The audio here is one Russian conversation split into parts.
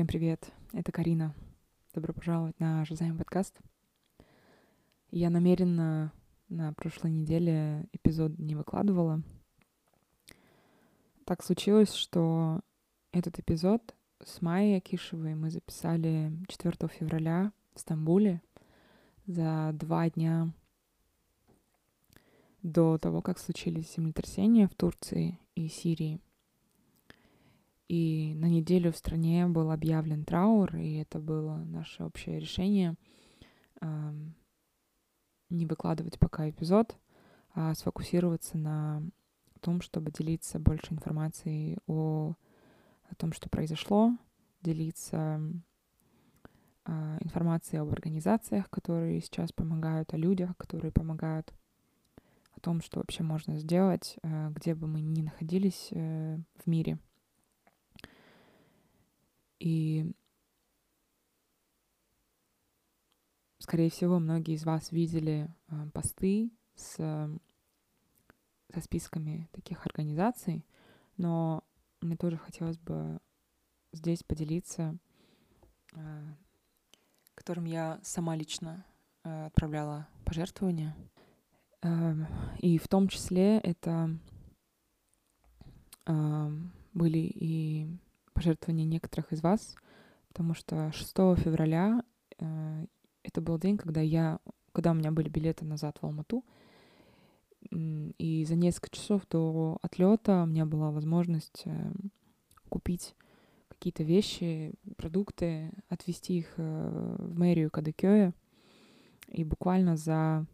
Всем привет, это Карина. Добро пожаловать на Жазаем подкаст. Я намеренно на прошлой неделе эпизод не выкладывала. Так случилось, что этот эпизод с Майей Акишевой мы записали 4 февраля в Стамбуле за два дня до того, как случились землетрясения в Турции и Сирии. И на неделю в стране был объявлен траур, и это было наше общее решение э, не выкладывать пока эпизод, а сфокусироваться на том, чтобы делиться больше информацией о, о том, что произошло, делиться э, информацией об организациях, которые сейчас помогают, о людях, которые помогают, о том, что вообще можно сделать, э, где бы мы ни находились э, в мире — и, скорее всего, многие из вас видели э, посты с, со списками таких организаций, но мне тоже хотелось бы здесь поделиться, э, которым я сама лично э, отправляла пожертвования. Э, и в том числе это э, были и пожертвования некоторых из вас, потому что 6 февраля э, это был день, когда я, когда у меня были билеты назад в Алмату, и за несколько часов до отлета у меня была возможность э, купить какие-то вещи, продукты, отвезти их э, в мэрию Кадыкёя. И буквально за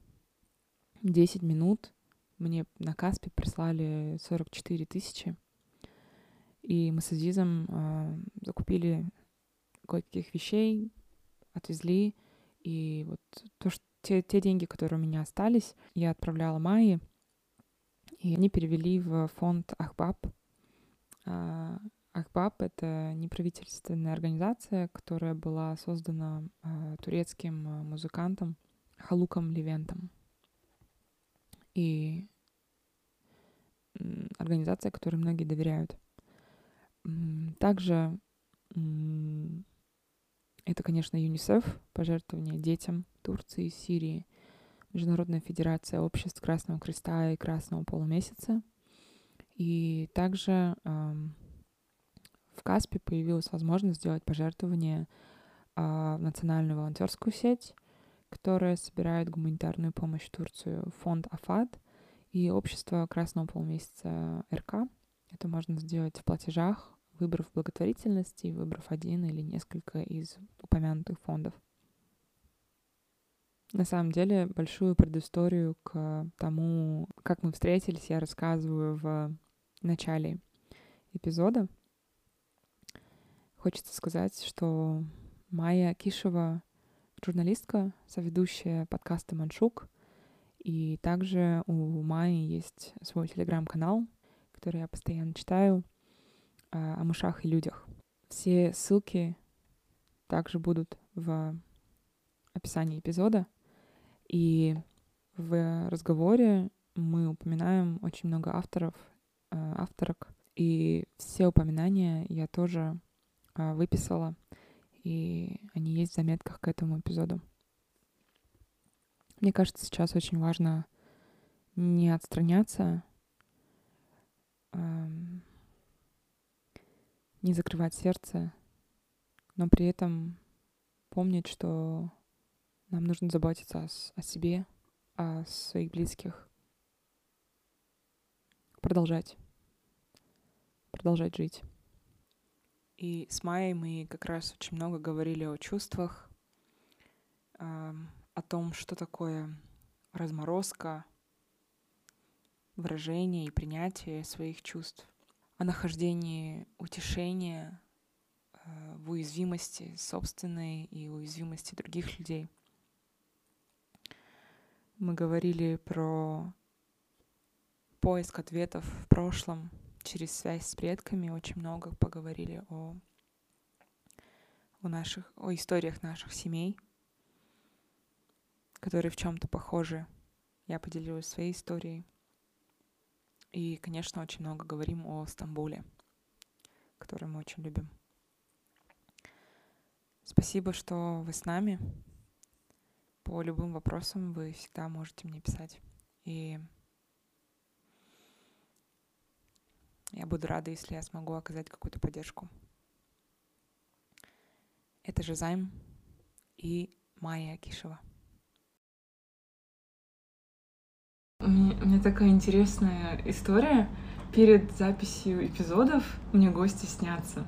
10 минут мне на Каспе прислали 44 тысячи. И мы с Азизом э, закупили кое-каких вещей, отвезли. И вот то, что те, те деньги, которые у меня остались, я отправляла Майе, и они перевели в фонд Ахбаб. А, Ахбаб — это неправительственная организация, которая была создана а, турецким музыкантом Халуком Левентом. И организация, которой многие доверяют. Также это, конечно, ЮНИСЕФ, пожертвования детям Турции и Сирии, Международная федерация обществ Красного Креста и Красного Полумесяца. И также в Каспе появилась возможность сделать пожертвование э, в национальную волонтерскую сеть, которая собирает гуманитарную помощь в Турцию, фонд АФАД и общество Красного Полумесяца РК. Это можно сделать в платежах выбрав благотворительности, выбрав один или несколько из упомянутых фондов. На самом деле, большую предысторию к тому, как мы встретились, я рассказываю в начале эпизода. Хочется сказать, что Майя Кишева — журналистка, соведущая подкаста «Маншук», и также у Майи есть свой телеграм-канал, который я постоянно читаю — о мышах и людях. Все ссылки также будут в описании эпизода. И в разговоре мы упоминаем очень много авторов, э, авторок. И все упоминания я тоже э, выписала, и они есть в заметках к этому эпизоду. Мне кажется, сейчас очень важно не отстраняться, не закрывать сердце, но при этом помнить, что нам нужно заботиться о, о себе, о своих близких. Продолжать. Продолжать жить. И с Майей мы как раз очень много говорили о чувствах, о том, что такое разморозка, выражение и принятие своих чувств о нахождении утешения э, в уязвимости собственной и уязвимости других людей. Мы говорили про поиск ответов в прошлом через связь с предками, очень много поговорили о, о наших, о историях наших семей, которые в чем-то похожи. Я поделилась своей историей. И, конечно, очень много говорим о Стамбуле, который мы очень любим. Спасибо, что вы с нами. По любым вопросам вы всегда можете мне писать. И я буду рада, если я смогу оказать какую-то поддержку. Это же Займ и Майя Акишева. У меня, у меня такая интересная история. Перед записью эпизодов мне гости снятся.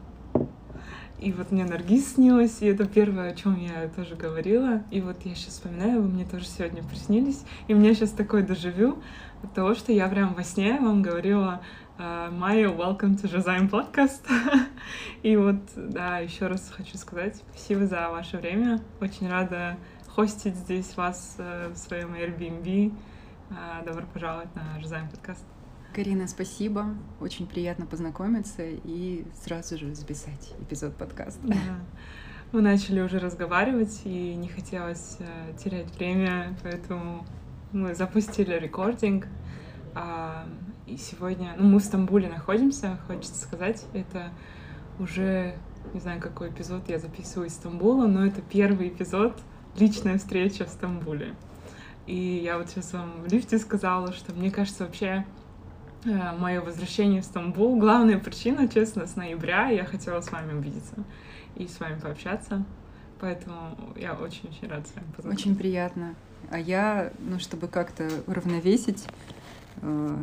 И вот мне Наргиз снилась, и это первое, о чем я тоже говорила. И вот я сейчас вспоминаю, вы мне тоже сегодня приснились. И мне сейчас такое доживю от того, что я прям во сне вам говорила Майя, welcome to Жазайм подкаст. и вот, да, еще раз хочу сказать спасибо за ваше время. Очень рада хостить здесь вас э, в своем Airbnb. А, добро пожаловать на Жазайм подкаст. Карина, спасибо. Очень приятно познакомиться и сразу же записать эпизод подкаста. Да. Мы начали уже разговаривать, и не хотелось э, терять время, поэтому мы запустили рекординг. А, и сегодня, ну, мы в Стамбуле находимся, хочется сказать, это уже, не знаю, какой эпизод я записываю из Стамбула, но это первый эпизод личная встреча в Стамбуле. И я вот сейчас вам в лифте сказала, что мне кажется, вообще Э, мое возвращение в Стамбул. Главная причина, честно, с ноября я хотела с вами увидеться и с вами пообщаться. Поэтому я очень-очень рада с вами познакомиться. Очень приятно. А я, ну, чтобы как-то уравновесить э,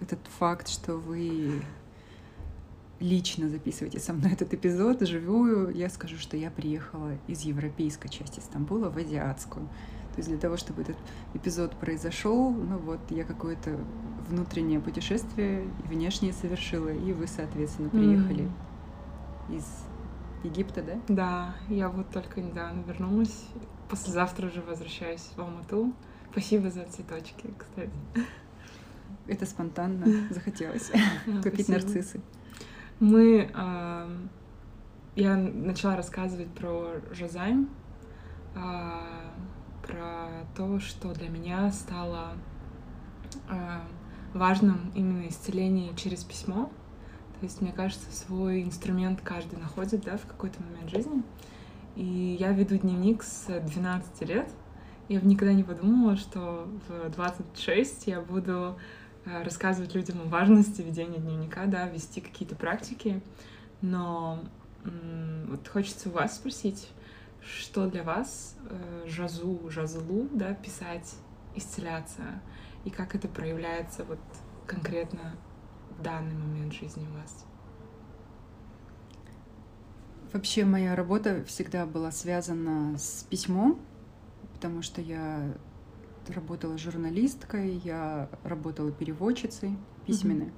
этот факт, что вы лично записываете со мной этот эпизод, живую, я скажу, что я приехала из европейской части Стамбула в азиатскую. То есть для того, чтобы этот эпизод произошел, ну вот я какое-то внутреннее путешествие и внешнее совершила, и вы, соответственно, приехали mm. из Египта, да? Да, я вот только недавно вернулась. Послезавтра уже возвращаюсь в Алмату. Спасибо за цветочки, кстати. Это спонтанно захотелось купить нарциссы. Мы... Я начала рассказывать про Жозайм, а, про то, что для меня стало э, важным именно исцеление через письмо. То есть, мне кажется, свой инструмент каждый находит, да, в какой-то момент жизни. И я веду дневник с 12 лет. Я бы никогда не подумала, что в 26 я буду э, рассказывать людям о важности ведения дневника, да, вести какие-то практики. Но вот хочется у вас спросить, что для вас э, жазу, жазлу, да, писать, исцеляться, и как это проявляется вот конкретно в данный момент жизни у вас? Вообще моя работа всегда была связана с письмом, потому что я работала журналисткой, я работала переводчицей письменной. Mm-hmm.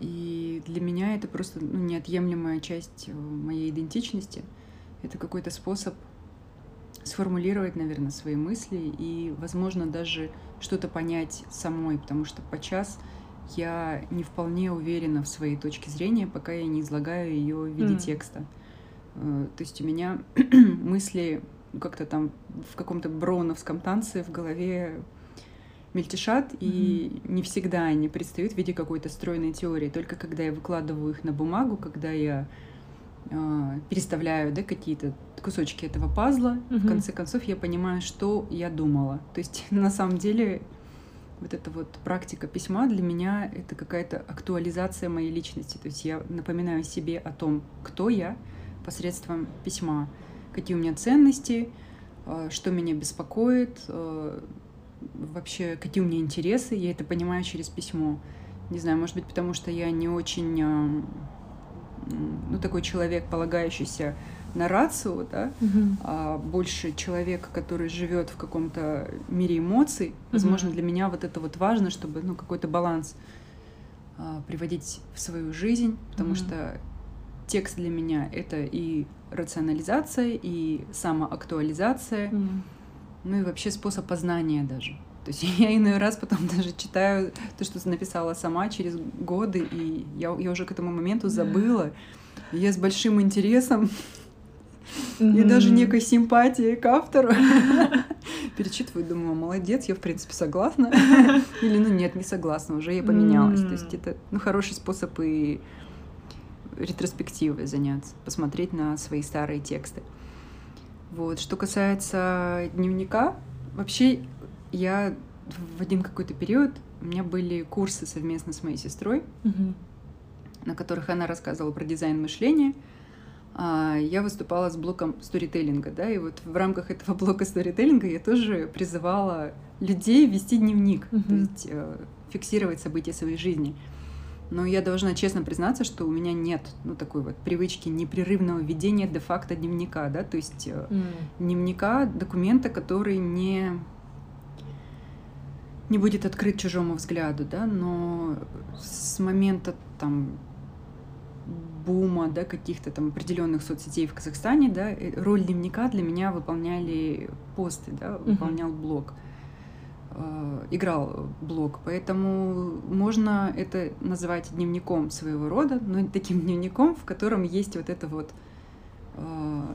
И для меня это просто ну, неотъемлемая часть моей идентичности — это какой-то способ сформулировать, наверное, свои мысли и, возможно, даже что-то понять самой, потому что по час я не вполне уверена в своей точке зрения, пока я не излагаю ее в виде mm. текста. Э, то есть у меня мысли как-то там в каком-то броуновском танце в голове мельтешат, mm-hmm. и не всегда они предстают в виде какой-то стройной теории. Только когда я выкладываю их на бумагу, когда я переставляю да, какие-то кусочки этого пазла, угу. в конце концов я понимаю, что я думала. То есть на самом деле вот эта вот практика письма для меня это какая-то актуализация моей личности. То есть я напоминаю себе о том, кто я посредством письма, какие у меня ценности, э, что меня беспокоит, э, вообще какие у меня интересы. Я это понимаю через письмо. Не знаю, может быть, потому что я не очень ну, такой человек, полагающийся на рацию, да, угу. а больше человек, который живет в каком-то мире эмоций. Возможно, угу. для меня вот это вот важно, чтобы ну, какой-то баланс а, приводить в свою жизнь, потому угу. что текст для меня это и рационализация, и самоактуализация, угу. ну и вообще способ познания даже. То есть я иной раз потом даже читаю то, что написала сама через годы, и я, я уже к этому моменту забыла. И я с большим интересом и даже некой симпатией к автору перечитываю, думаю, молодец, я в принципе согласна. Или ну нет, не согласна, уже я поменялась. То есть это ну, хороший способ и ретроспективой заняться, посмотреть на свои старые тексты. Вот. Что касается дневника, вообще я в один какой-то период у меня были курсы совместно с моей сестрой, на которых она рассказывала про дизайн мышления. А я выступала с блоком сторителлинга, да, и вот в рамках этого блока сторителлинга я тоже призывала людей вести дневник, то Мгм. есть э, фиксировать события своей жизни. Но я должна честно признаться, что у меня нет ну, такой вот привычки непрерывного ведения де-факто дневника, да, то есть М. дневника, документа, который не не будет открыт чужому взгляду, да, но с момента там бума, да, каких-то там определенных соцсетей в Казахстане, да, э, роль дневника для меня выполняли посты, да, выполнял блог, э, играл блог, поэтому можно это называть дневником своего рода, но таким дневником, в котором есть вот это вот э,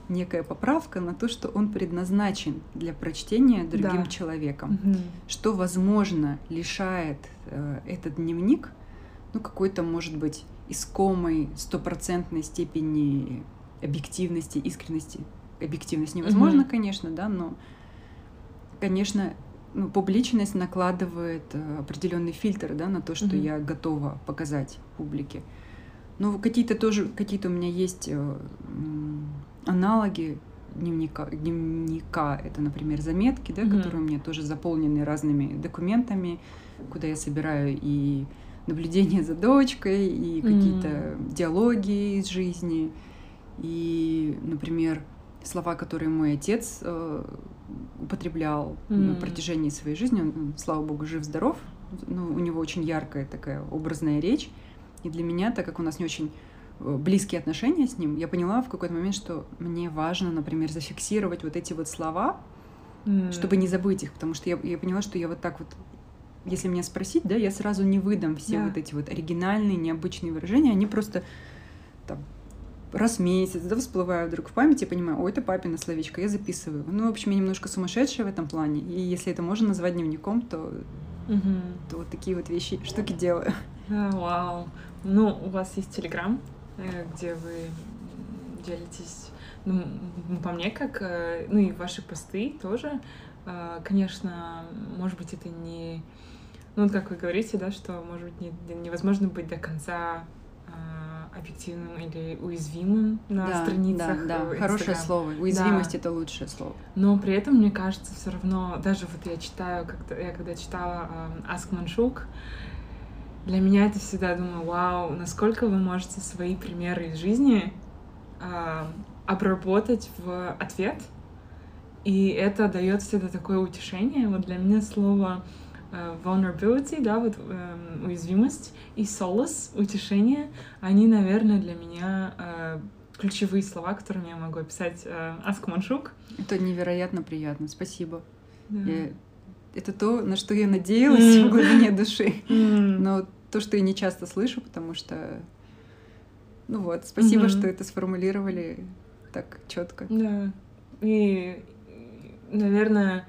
некая поправка на то, что он предназначен для прочтения другим Да. человеком, Мгм. что, возможно, лишает э, этот дневник, ну, какой-то, может быть, искомой стопроцентной степени объективности, искренности. Объективность невозможно, Мгм. конечно, да, но, конечно, ну, публичность накладывает э, определенный фильтр, да, на то, что Мгм. я готова показать публике. Ну, какие-то тоже, какие-то у меня есть э, аналоги дневника, дневника. Это, например, заметки, да, Мгм. которые у меня тоже заполнены разными документами, куда я собираю и наблюдения за дочкой, и какие-то диалоги из жизни, и, например, слова, которые мой отец э, употреблял на М. протяжении своей жизни. Он, слава богу, жив-здоров. Ну, у него очень яркая такая образная речь. И для меня, так как у нас не очень близкие отношения с ним, я поняла в какой-то момент, что мне важно, например, зафиксировать вот эти вот слова, М. чтобы не забыть их, потому что я, я поняла, что я вот так вот, если меня спросить, да, я сразу не выдам все Да. вот эти вот оригинальные, необычные выражения, они просто там раз в месяц, да, всплывают вдруг в памяти, понимаю, о, это папина словечко, я записываю. Ну, в общем, я немножко сумасшедшая в этом плане, и если это можно назвать дневником, то, Мгм. то вот такие вот вещи, штуки делаю. Вау. Ну, у вас есть Телеграм, э, где вы делитесь, ну, по мне, как, э, ну и ваши посты тоже. Э, Конечно, может быть, это не... Ну, как вы говорите, да, что, может быть, не- невозможно быть до конца э, объективным или уязвимым на да, страницах. да, э, да, хорошее слово. Уязвимость Да. это лучшее слово. Но при этом, мне кажется, все равно, даже вот я читаю, как-то, я когда читала эм, Ask Manshuk, для меня это всегда думаю, вау, насколько вы можете свои примеры из жизни эм, обработать в ответ, и это дает всегда такое утешение. Вот для меня слово э, vulnerability, да, вот эм, уязвимость и solace, утешение, они, наверное, для меня э, ключевые слова, которыми я могу описать э, Manshuk. Это невероятно приятно. Спасибо. Да. Я- Это то, на что я надеялась М. в глубине души. М. Но то, что я не часто слышу, потому что... Ну вот, спасибо, Мгм. что это сформулировали так четко. Да. И, наверное,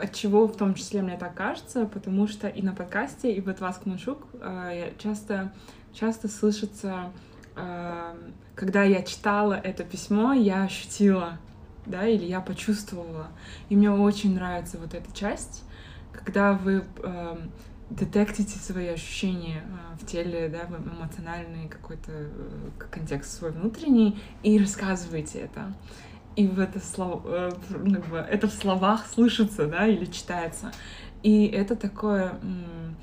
от чего в том числе мне так кажется, потому что и на подкасте, и вот вас Кманшук я часто, часто слышится, э, когда я читала это письмо, я ощутила, да, или я почувствовала. И мне очень нравится вот эта часть, когда вы э, детектите свои ощущения э, в теле, да, в эмоциональный какой-то э, контекст свой внутренний и рассказываете это. И в это слово, э, бы, это в словах слышится, да, или читается. И это такое эм,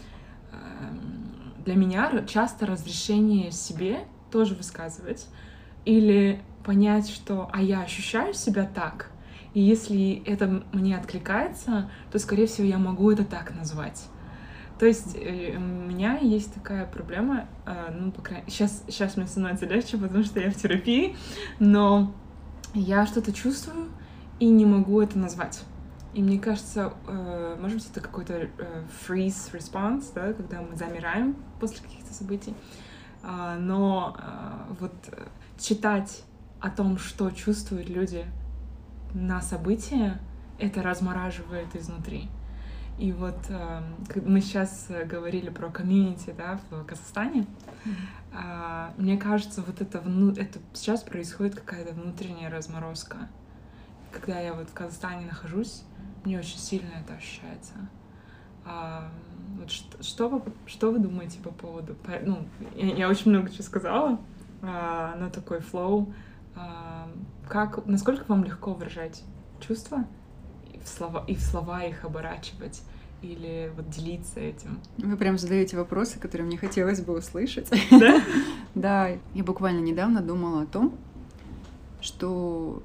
для меня часто разрешение себе тоже высказывать или понять, что а я ощущаю себя так, и если это мне откликается, то, скорее всего, я могу это так назвать. То есть э, у меня есть такая проблема, э, ну, по крайней сейчас, сейчас мне становится легче, потому что я в терапии, но я что-то чувствую и не могу это назвать. И мне кажется, э, может быть, это какой-то freeze response, да, когда мы замираем после каких-то событий. А, но вот читать о том, что чувствуют люди на события, это размораживает изнутри. И вот э, мы сейчас э, говорили про комьюнити, да, в Казахстане, а, мне кажется, вот это, вну- это сейчас происходит какая-то внутренняя разморозка. когда я вот в Казахстане нахожусь, мне очень сильно это ощущается. А, вот что, что, вы, что вы думаете по поводу... Ну, я, я очень много чего сказала, а, на такой флоу. Как, насколько вам легко выражать чувства и в слова, и в слова их оборачивать? или вот делиться этим? Вы прям задаете вопросы, которые мне хотелось бы услышать. Да? Да, я буквально недавно думала о том, что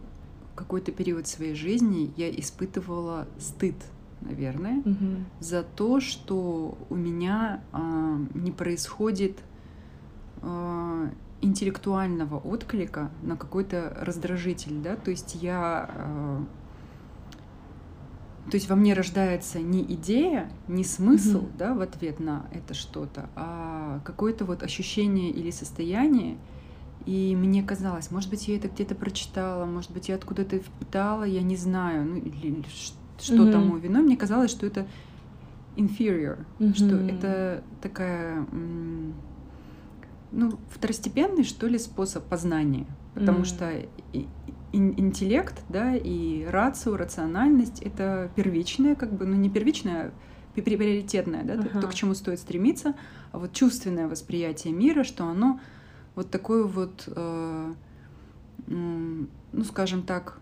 какой-то период своей жизни я испытывала стыд, наверное, угу. за то, что у меня э, не происходит э, интеллектуального отклика на какой-то раздражитель, да, то есть я э, то есть во мне рождается не идея, не смысл, mm-hmm. да, в ответ на это что-то, а какое-то вот ощущение или состояние. И мне казалось, может быть, я это где-то прочитала, может быть, я откуда-то впитала, я не знаю, ну или что mm-hmm. тому виной. Мне казалось, что это inferior, mm-hmm. что это такая, ну, второстепенный, что ли, способ познания. Потому mm-hmm. что интеллект, да, и рацию, рациональность — это первичное, как бы, ну не первичное, а приоритетное, да, uh-huh. то, к чему стоит стремиться, а вот чувственное восприятие мира, что оно вот такое вот, э, ну, скажем так,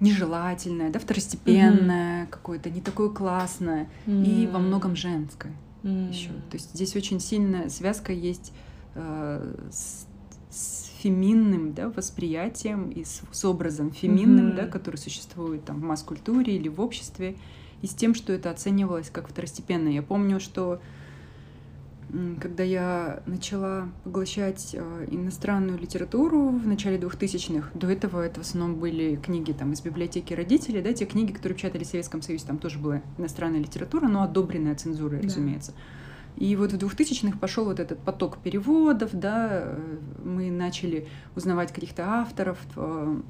нежелательное, да, второстепенное, uh-huh. какое-то не такое классное uh-huh. и во многом женское uh-huh. еще. То есть здесь очень сильная связка есть э, с феминным да, восприятием и с, с образом феминным, mm-hmm. да, который существует там в масс-культуре или в обществе, и с тем, что это оценивалось как второстепенно. Я помню, что когда я начала поглощать э, иностранную литературу в начале 2000-х, до этого это в основном были книги там, из библиотеки родителей, да, те книги, которые печатали в Советском Союзе, там тоже была иностранная литература, но одобренная цензурой, да. разумеется. И вот в 2000-х пошел вот этот поток переводов, да, мы начали узнавать каких-то авторов, э,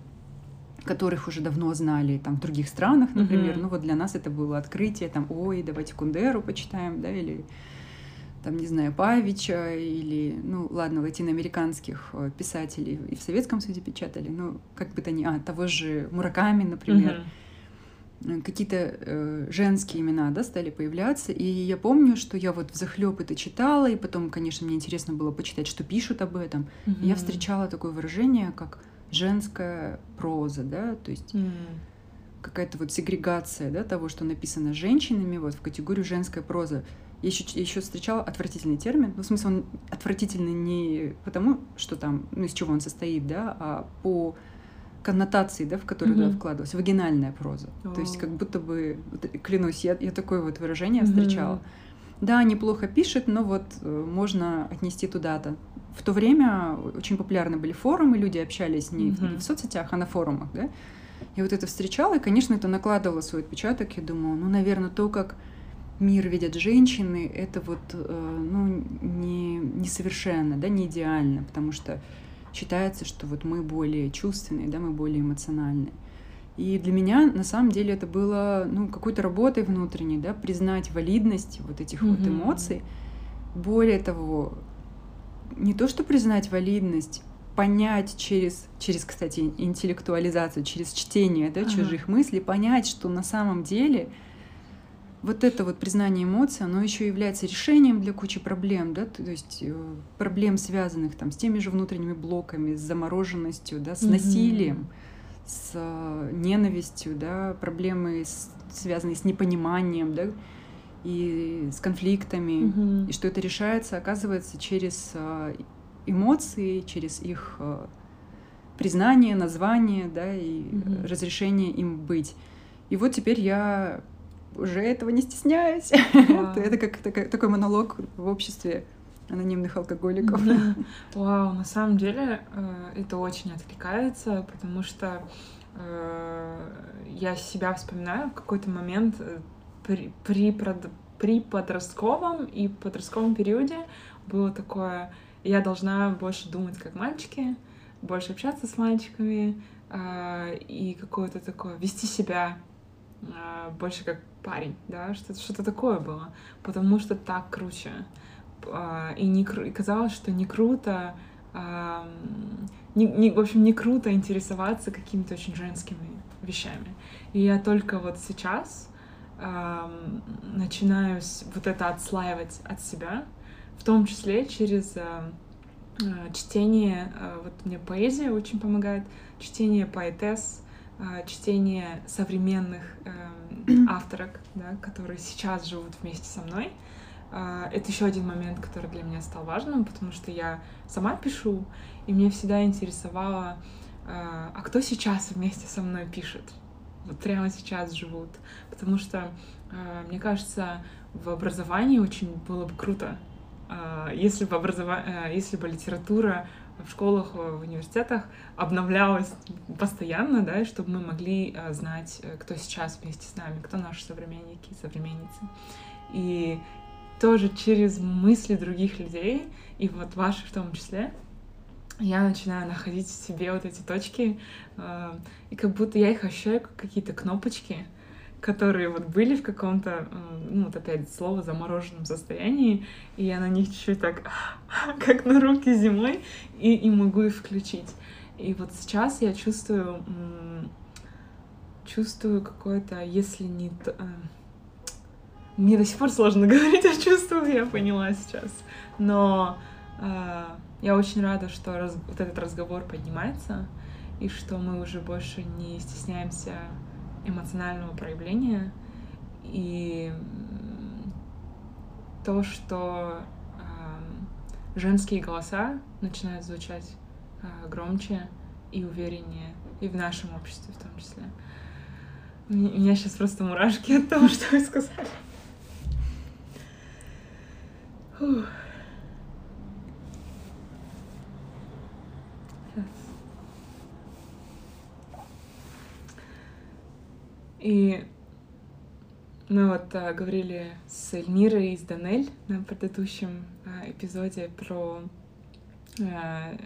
которых уже давно знали там в других странах, например. Mm-hmm. Ну вот для нас это было открытие, там, ой, давайте Кундеру почитаем, да, или там, не знаю, Павича, или, ну, ладно, латиноамериканских э, писателей и в Советском Союзе печатали, ну, как бы то ни, а, того же Мураками, например. Mm-hmm какие-то э, женские имена, да, стали появляться. И я помню, что я вот в захлеб это читала, и потом, конечно, мне интересно было почитать, что пишут об этом. Mm-hmm. И я встречала такое выражение, как женская проза, да, то есть mm-hmm. какая-то вот сегрегация, да, того, что написано женщинами, вот в категорию женская проза. Я еще, еще встречала отвратительный термин, ну, в смысле, он отвратительный не потому, что там, ну, из чего он состоит, да, а по коннотации, да, в которую mm-hmm. туда вкладывалась, вагинальная проза. Oh. То есть как будто бы, клянусь, я, я такое вот выражение встречала. Mm-hmm. Да, неплохо пишет, но вот э, можно отнести туда-то. В то время очень популярны были форумы, люди общались не, mm-hmm. в, не в соцсетях, а на форумах, да. Я вот это встречала, и, конечно, это накладывало свой отпечаток. Я думала, ну, наверное, то, как мир видят женщины, это вот, э, ну, не, несовершенно, да, не идеально, потому что считается, что вот мы более чувственные, да, мы более эмоциональные. И для меня на самом деле это было ну, какой-то работой внутренней, да, признать валидность вот этих mm-hmm. вот эмоций. Более того, не то что признать валидность, понять через, через, кстати, интеллектуализацию, через чтение да, ага. чужих мыслей, понять, что на самом деле вот это вот признание эмоций, оно еще является решением для кучи проблем, да, то есть э, проблем, связанных там с теми же внутренними блоками, с замороженностью, да, с mm-hmm. насилием, с э, ненавистью, да, проблемы, с, связанные с непониманием, да, и с конфликтами, mm-hmm. и что это решается, оказывается, через э, эмоции, через их признание, название, да, и mm-hmm. разрешение им быть. И вот теперь я уже этого не стесняюсь. Wow. это как такой, такой монолог в обществе анонимных алкоголиков. Вау, на самом деле э, это очень откликается, потому что э, я себя вспоминаю в какой-то момент э, при, при, при подростковом и подростковом периоде было такое, я должна больше думать как мальчики, больше общаться с мальчиками и какое-то такое вести себя больше как парень, да, что-то что такое было, потому что так круче. А, и, не, и казалось, что не круто, не, не, в общем, не круто интересоваться какими-то очень женскими вещами. И я только вот сейчас начинаю вот это отслаивать от себя, в том числе через э, чтение, вот мне поэзия очень помогает, чтение поэтесс, чтение современных э, авторок, да, которые сейчас живут вместе со мной. Э, это еще один момент, который для меня стал важным, потому что я сама пишу, и мне всегда интересовало, э, а кто сейчас вместе со мной пишет, вот прямо сейчас живут, потому что э, мне кажется, в образовании очень было бы круто, если бы, образова... если бы литература в школах, в университетах обновлялась постоянно, да, чтобы мы могли знать, кто сейчас вместе с нами, кто наши современники, современницы. И тоже через мысли других людей, и вот ваши в том числе, я начинаю находить в себе вот эти точки, э, и как будто я их ощущаю как какие-то кнопочки, которые вот были в каком-то, ну вот опять слово, замороженном состоянии, и я на них чуть-чуть так, как на руки зимой, и, и могу их включить. И вот сейчас я чувствую, чувствую какое-то, если не... Э, мне до сих пор сложно говорить о чувствах, я поняла сейчас. Но э, я очень рада, что раз, вот этот разговор поднимается, и что мы уже больше не стесняемся эмоционального проявления. И то, что э, женские голоса начинают звучать э, громче и увереннее, и в нашем обществе в том числе. У меня сейчас просто мурашки от того, что вы сказали. Фух. И мы вот а, говорили с Эльмирой из Данель на предыдущем а, эпизоде про а,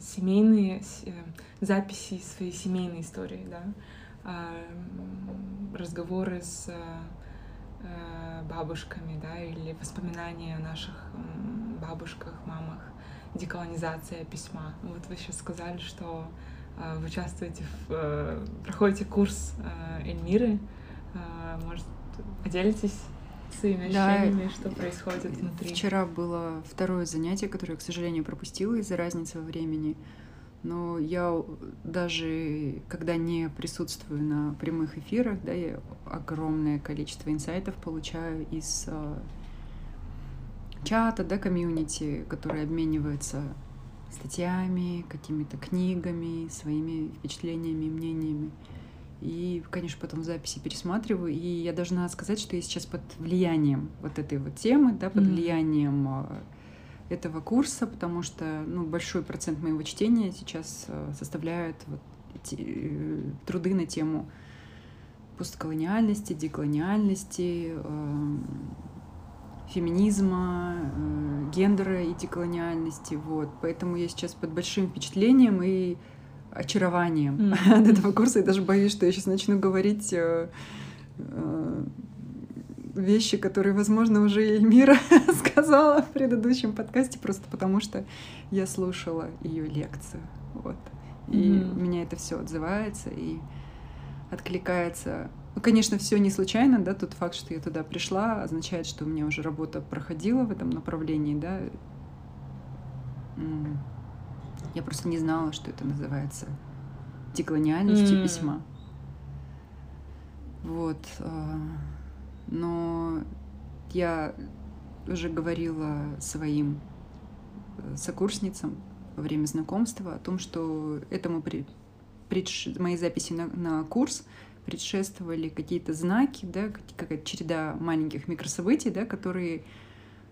семейные э, записи своей семейной истории, да, а, разговоры с а, бабушками, да, или воспоминания о наших бабушках, мамах, деколонизация письма. Вот вы сейчас сказали, что вы участвуете в, э, проходите курс э, Эльмиры. Может, поделитесь своими ощущениями, да, что происходит внутри? Вчера было второе занятие, которое я, к сожалению, пропустила из-за разницы во времени. Но я даже, когда не присутствую на прямых эфирах, да, я огромное количество инсайтов получаю из э, чата, да, комьюнити, который обменивается статьями, какими-то книгами, своими впечатлениями, мнениями. И, конечно, потом записи пересматриваю. И я должна сказать, что я сейчас под влиянием вот этой вот темы, да, под mm-hmm. влиянием а, этого курса, потому что ну, большой процент моего чтения сейчас а, составляют вот эти, э, труды на тему постколониальности, деколониальности, э, феминизма, э, гендера и деколониальности. Вот. Поэтому я сейчас под большим впечатлением и очарованием mm-hmm. от этого курса. Я даже боюсь, что я сейчас начну говорить э, э, вещи, которые, возможно, уже Эльмира сказала в предыдущем подкасте, просто потому что я слушала ее лекцию. Вот. И mm-hmm. меня это все отзывается и откликается конечно, все не случайно, да, тот факт, что я туда пришла, означает, что у меня уже работа проходила в этом направлении, да. Я просто не знала, что это называется деколониальностью mm. письма. Вот. А, но я уже говорила своим э, сокурсницам во время знакомства о том, что этому при, предш... моей записи на, на курс предшествовали какие-то знаки, да, какая-то череда маленьких микрособытий, да, которые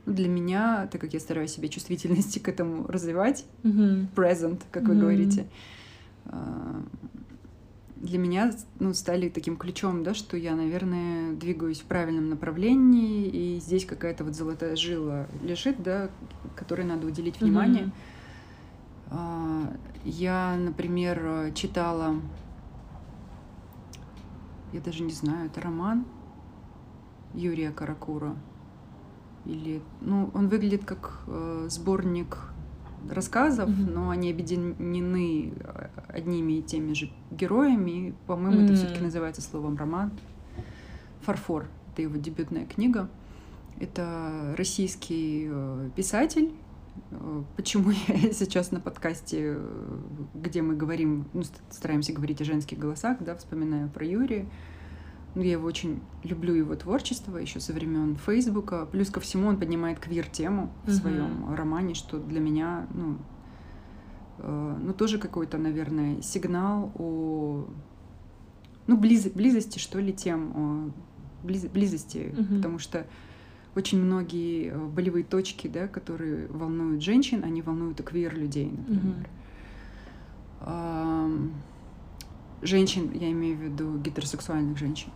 ну, для меня, так как я стараюсь себе чувствительности к этому развивать, mm-hmm. present, как mm-hmm. вы говорите, а, для меня ну, стали таким ключом, да, что я, наверное, двигаюсь в правильном направлении, и здесь какая-то вот золотая жила лежит, да, которой надо уделить внимание. Mm-hmm. Я, например, читала я даже не знаю, это роман Юрия Каракура. Или, ну, он выглядит как э, сборник рассказов, mm-hmm. но они объединены одними и теми же героями. По-моему, М. это все-таки называется словом роман. Фарфор. Это его дебютная книга. Это российский э, писатель. Э, Почему я сейчас на подкасте, э, где мы говорим, ну, ст- стараемся говорить о женских голосах, да, вспоминаю про Юрия. Ну, я его очень люблю, его творчество еще со времен Фейсбука. Плюс ко всему он поднимает квир-тему в Мгм. своем романе, что для меня, ну, э, ну, тоже какой-то, наверное, сигнал о, ну, близ- близости, что ли, тем, о близ- близости, Мгм. потому что очень многие э, болевые точки, да, которые волнуют женщин, они волнуют и квир-людей, например. Ам, Женщин, я имею в виду гетеросексуальных женщин.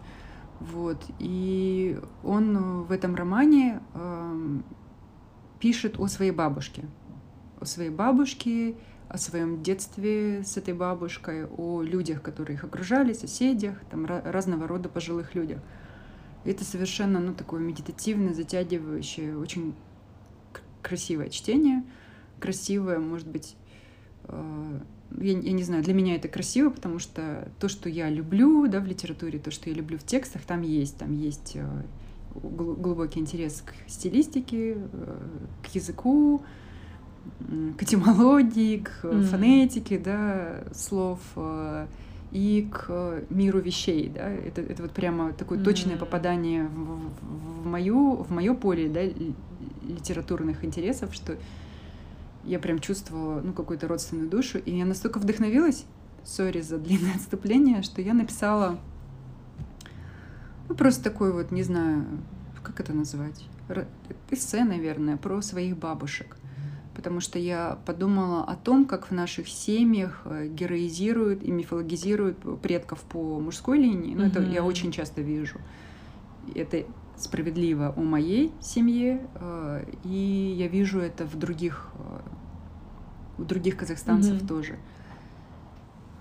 Вот. И он э, в этом романе ам, пишет о своей бабушке. О своей бабушке, о своем детстве с этой бабушкой, о людях, которые их окружали, соседях, там разного рода пожилых людях. И это совершенно, ну, такое медитативное, затягивающее, очень красивое чтение. Красивое, может быть, э, я, я не знаю, для меня это красиво, потому что то, что я люблю, да, в литературе, то, что я люблю в текстах, там есть, там есть э, гл- глубокий интерес к стилистике, э, к языку, к этимологии, к Мгм. фонетике, да, слов э, и к миру вещей, да, это, это вот прямо такое точное попадание в, в- в мою, в мое поле, да, ли- литературных интересов, что я прям чувствовала, ну, какую-то родственную душу, и я настолько вдохновилась, сори за длинное отступление, что я написала, ну, просто такой вот, не знаю, как это назвать, эссе, наверное, про своих бабушек. Потому что я подумала о том, как в наших семьях э, героизируют и мифологизируют предков по мужской линии. Ну, это я очень часто вижу. Это справедливо о моей семье, э, и я вижу это в других, э, у других казахстанцев Мгм. тоже.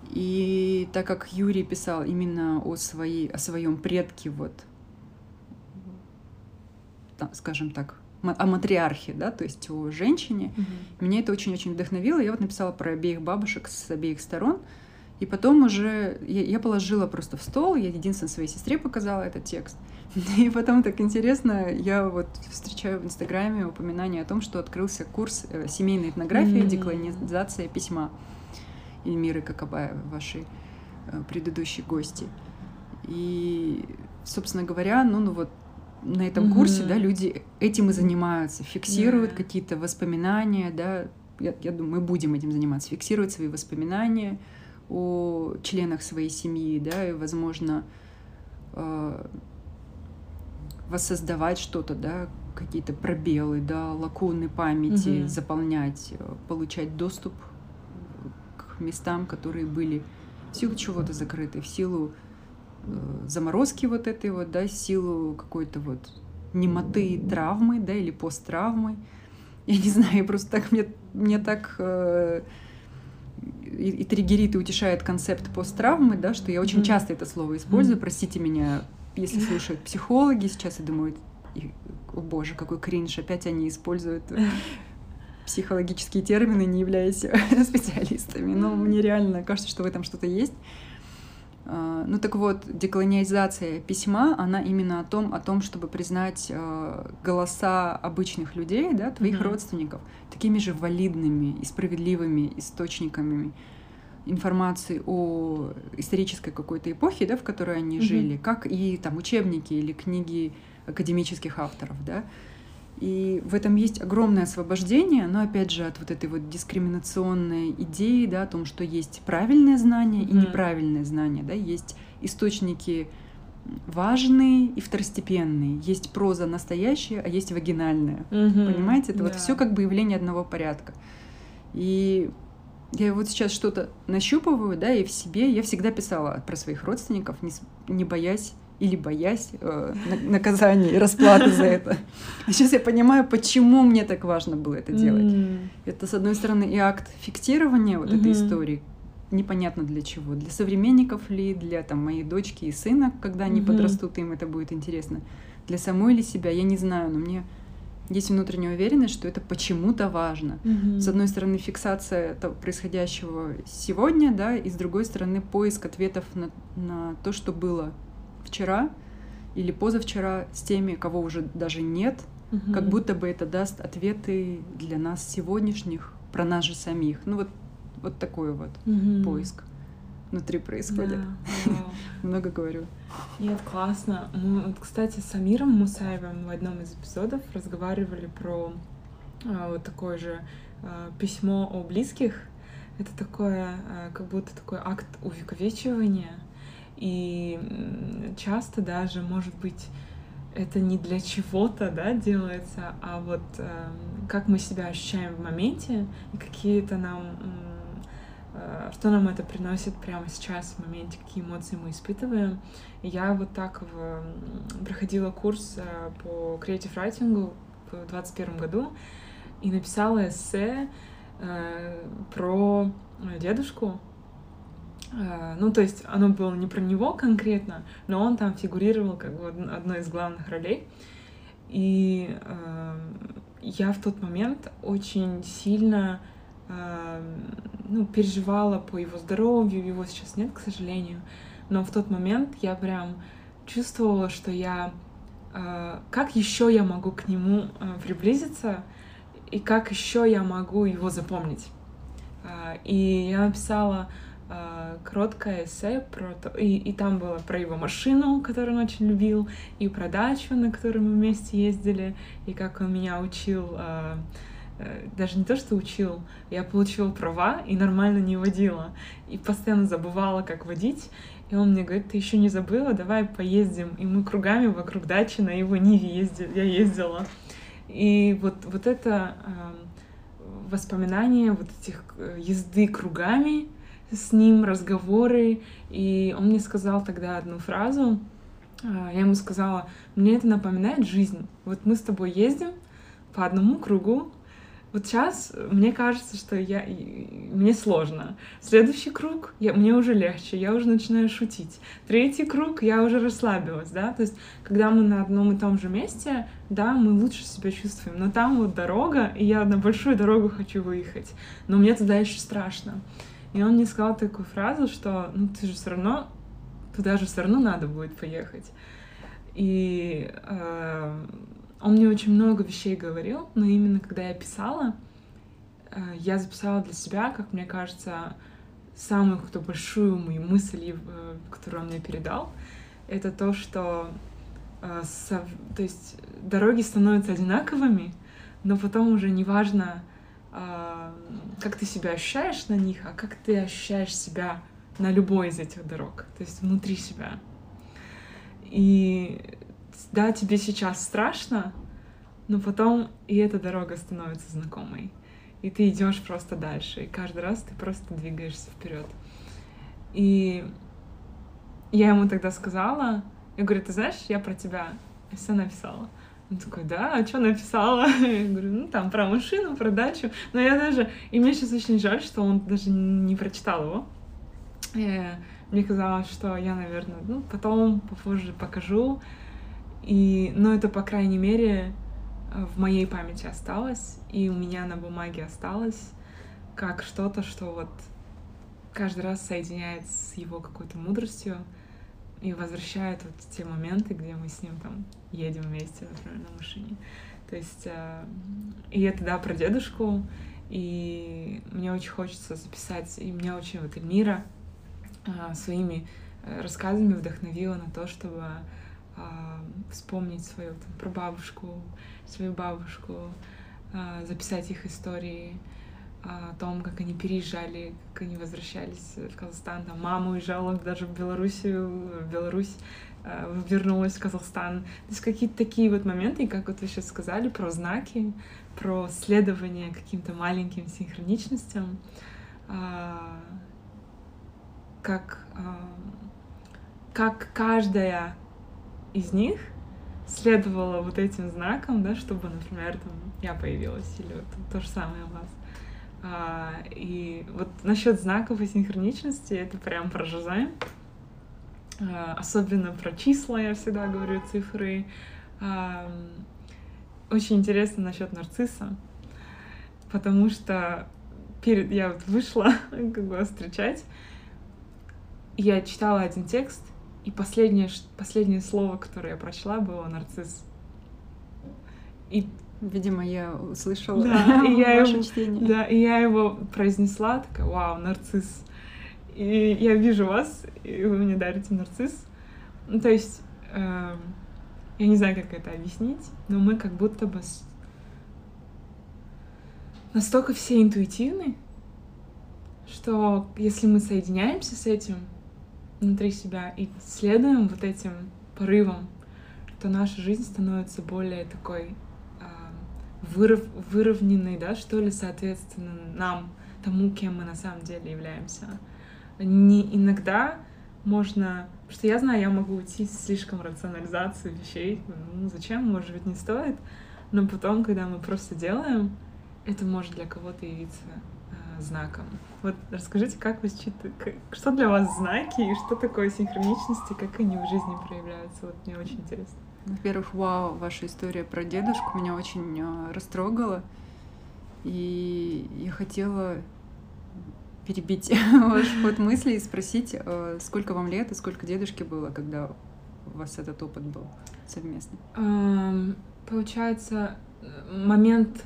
И так как Юрий писал именно о, своей, о своем предке, вот, скажем так, о матриархе, да, то есть о женщине, Мгм. меня это очень-очень вдохновило. Я вот написала про обеих бабушек с обеих сторон. И потом уже я, я положила просто в стол, я единственной своей сестре показала этот текст. И потом так интересно, я вот встречаю в Инстаграме упоминание о том, что открылся курс э, семейной этнографии, М. деколонизация письма Эльмиры Какабаевой, вашей э, предыдущей гости. И, собственно говоря, ну, ну вот на этом курсе, Мгм. да, люди этим и занимаются, фиксируют Да. какие-то воспоминания, да, я, я думаю, мы будем этим заниматься, фиксировать свои воспоминания о членах своей семьи, да, и, возможно, э, воссоздавать что-то, да, какие-то пробелы, да, лакуны памяти Мгм. заполнять, э, получать доступ к местам, которые были в силу чего-то закрыты, в силу заморозки вот этой вот, да, силу какой-то вот немоты, травмы, да, или посттравмы. Я не знаю, я просто так, мне, мне так э, и, и триггерит и утешает концепт посттравмы, да, что я очень часто это слово использую, простите меня, если слушают психологи сейчас и думают, и, о боже, какой кринж, опять они используют психологические термины, не являясь специалистами. Но мне реально кажется, что в этом что-то есть. А, Ну так вот, деколониализация письма, она именно о том, о том, чтобы признать э, голоса обычных людей, да, твоих Мгм. родственников, такими же валидными и справедливыми источниками информации о исторической какой-то эпохе, да, в которой они Мгм. жили, как и там учебники или книги академических авторов, да. И в этом есть огромное освобождение, но опять же от вот этой вот дискриминационной идеи, да, о том, что есть правильное знание и Мгм. неправильное знание, да, есть источники важные и второстепенные, есть проза настоящая, а есть вагинальная. Мгм. Понимаете, это вот Да. все как бы явление одного порядка. И я вот сейчас что-то нащупываю, да, и в себе я всегда писала про своих родственников, не, не боясь или боясь э, на- наказания и расплаты за это. А сейчас я понимаю, почему мне так важно было это делать. М. Это, с одной стороны, и акт фиктирования вот этой Мгм. истории, непонятно для чего, для современников ли, для там моей дочки и сына, когда они Мгм. подрастут, им это будет интересно, для самой ли себя, я не знаю, но мне есть внутренняя уверенность, что это почему-то важно. Мгм. С одной стороны, фиксация происходящего сегодня, да, и с другой стороны, поиск ответов на, на то, что было вчера или позавчера с теми, кого уже даже нет, Мгм. как будто бы это даст ответы для нас сегодняшних, про нас же самих. Ну вот, вот такой вот Мгм. поиск внутри происходит. Да, вау. Много говорю. Нет, классно. Мы, вот, кстати, с Амиром Мусаевым в одном из эпизодов разговаривали про а, вот такое же а, письмо о близких. Это такое, а, как будто такой акт увековечивания. И часто даже, может быть, это не для чего-то, да, делается, а вот эм, как мы себя ощущаем в моменте и какие-то нам м, э, что нам это приносит прямо сейчас, в моменте, какие эмоции мы испытываем. И я вот так в, проходила курс э, по writing в 2021 году и написала эссе э, про э, дедушку. Э, Ну, то есть оно было не про него конкретно, но он там фигурировал как бы од- одной из главных ролей. И э, я в тот момент очень сильно э, ну, переживала по его здоровью, его сейчас нет, к сожалению. Но в тот момент я прям чувствовала, что я... э, как еще я могу к нему э, приблизиться, и как еще я могу его запомнить. Э, И я написала короткое эссе про то, и, и там было про его машину, которую он очень любил, и про дачу, на которой мы вместе ездили, и как он меня учил, э, э, даже не то, что учил, я получила права и нормально не водила, и постоянно забывала, как водить, и он мне говорит, ты еще не забыла, давай поездим, и мы кругами вокруг дачи на его Ниве ездили, я ездила, и вот, вот это эм, воспоминание вот этих э, езды кругами с ним, разговоры. И он мне сказал тогда одну фразу. А, Я ему сказала, мне это напоминает жизнь. Вот мы с тобой ездим по одному кругу. Вот сейчас мне кажется, что я, мне сложно. Следующий круг я, мне уже легче, я уже начинаю шутить. Третий круг я уже расслабилась, да. То есть, когда мы на одном и том же месте, да, мы лучше себя чувствуем. Но там вот дорога, и я на большую дорогу хочу выехать. Но мне туда еще страшно. И он мне сказал такую фразу, что ну ты же все равно, туда же все равно надо будет поехать. И э, он мне очень много вещей говорил, но именно когда я писала, э, я записала для себя, как мне кажется, самую какую-то большую мою мысль, э, которую он мне передал, это то, что э, сов- то есть дороги становятся одинаковыми, но потом уже неважно, а, как ты себя ощущаешь на них, а как ты ощущаешь себя на любой из этих дорог, то есть внутри себя. И да, тебе сейчас страшно, но потом и эта дорога становится знакомой. И ты идешь просто дальше, и каждый раз ты просто двигаешься вперед. И я ему тогда сказала, я говорю, ты знаешь, я про тебя эссе написала. Он такой, да, а что написала? Я говорю, ну там про машину, про дачу. Но я даже... И мне сейчас очень жаль, что он даже не прочитал его. И мне казалось, что я, наверное, ну, потом, попозже покажу. И, но это, по крайней мере, в моей памяти осталось, и у меня на бумаге осталось, как что-то, что вот каждый раз соединяет с его какой-то мудростью и возвращает вот те моменты, где мы с ним там едем вместе, например, на машине. То есть, э, и это, да, про дедушку, и мне очень хочется записать, и меня очень вот Эльмира э, своими э, рассказами вдохновила на то, чтобы вспомнить свою там, прабабушку, свою бабушку, записать их истории, о том, как они переезжали, как они возвращались в Казахстан. Там мама уезжала даже в Белоруссию, в Беларусь, вернулась в Казахстан. То есть какие-то такие вот моменты, как вот вы сейчас сказали, про знаки, про следование каким-то маленьким синхроничностям, а, как, а, как каждая из них следовала вот этим знакам, да, чтобы, например, там я появилась, или вот то же самое у вас. А, и вот насчет знаков и синхроничности это прям про Жизайм. А, особенно про числа, я всегда говорю, цифры. А, очень интересно насчет нарцисса, потому что перед я вот вышла как бы встречать, я читала один текст, и последнее, последнее слово, которое я прочла, было нарцисс. И Видимо, я услышала да, и я его, чтение. Да, и я его произнесла, такая, вау, нарцисс. И я вижу вас, и вы мне дарите нарцисс. Ну, то есть, э, я не знаю, как это объяснить, но мы как будто бы с... настолько все интуитивны, что если мы соединяемся с этим внутри себя и следуем вот этим порывам, то наша жизнь становится более такой выров, выровненный, да, что ли, соответственно, нам, тому, кем мы на самом деле являемся. Не иногда можно... Потому что я знаю, я могу уйти слишком рационализацию вещей. Ну, зачем? Может быть, не стоит. Но потом, когда мы просто делаем, это может для кого-то явиться э, знаком. Вот расскажите, как вы считаете, что для вас знаки и что такое синхроничности, как они в жизни проявляются? Вот мне очень интересно. Во-первых, вау, ваша история про дедушку меня очень э, растрогала. И я хотела перебить ваш ход мысли и спросить, э, сколько вам лет и сколько дедушке было, когда у вас этот опыт был совместный? Получается, момент,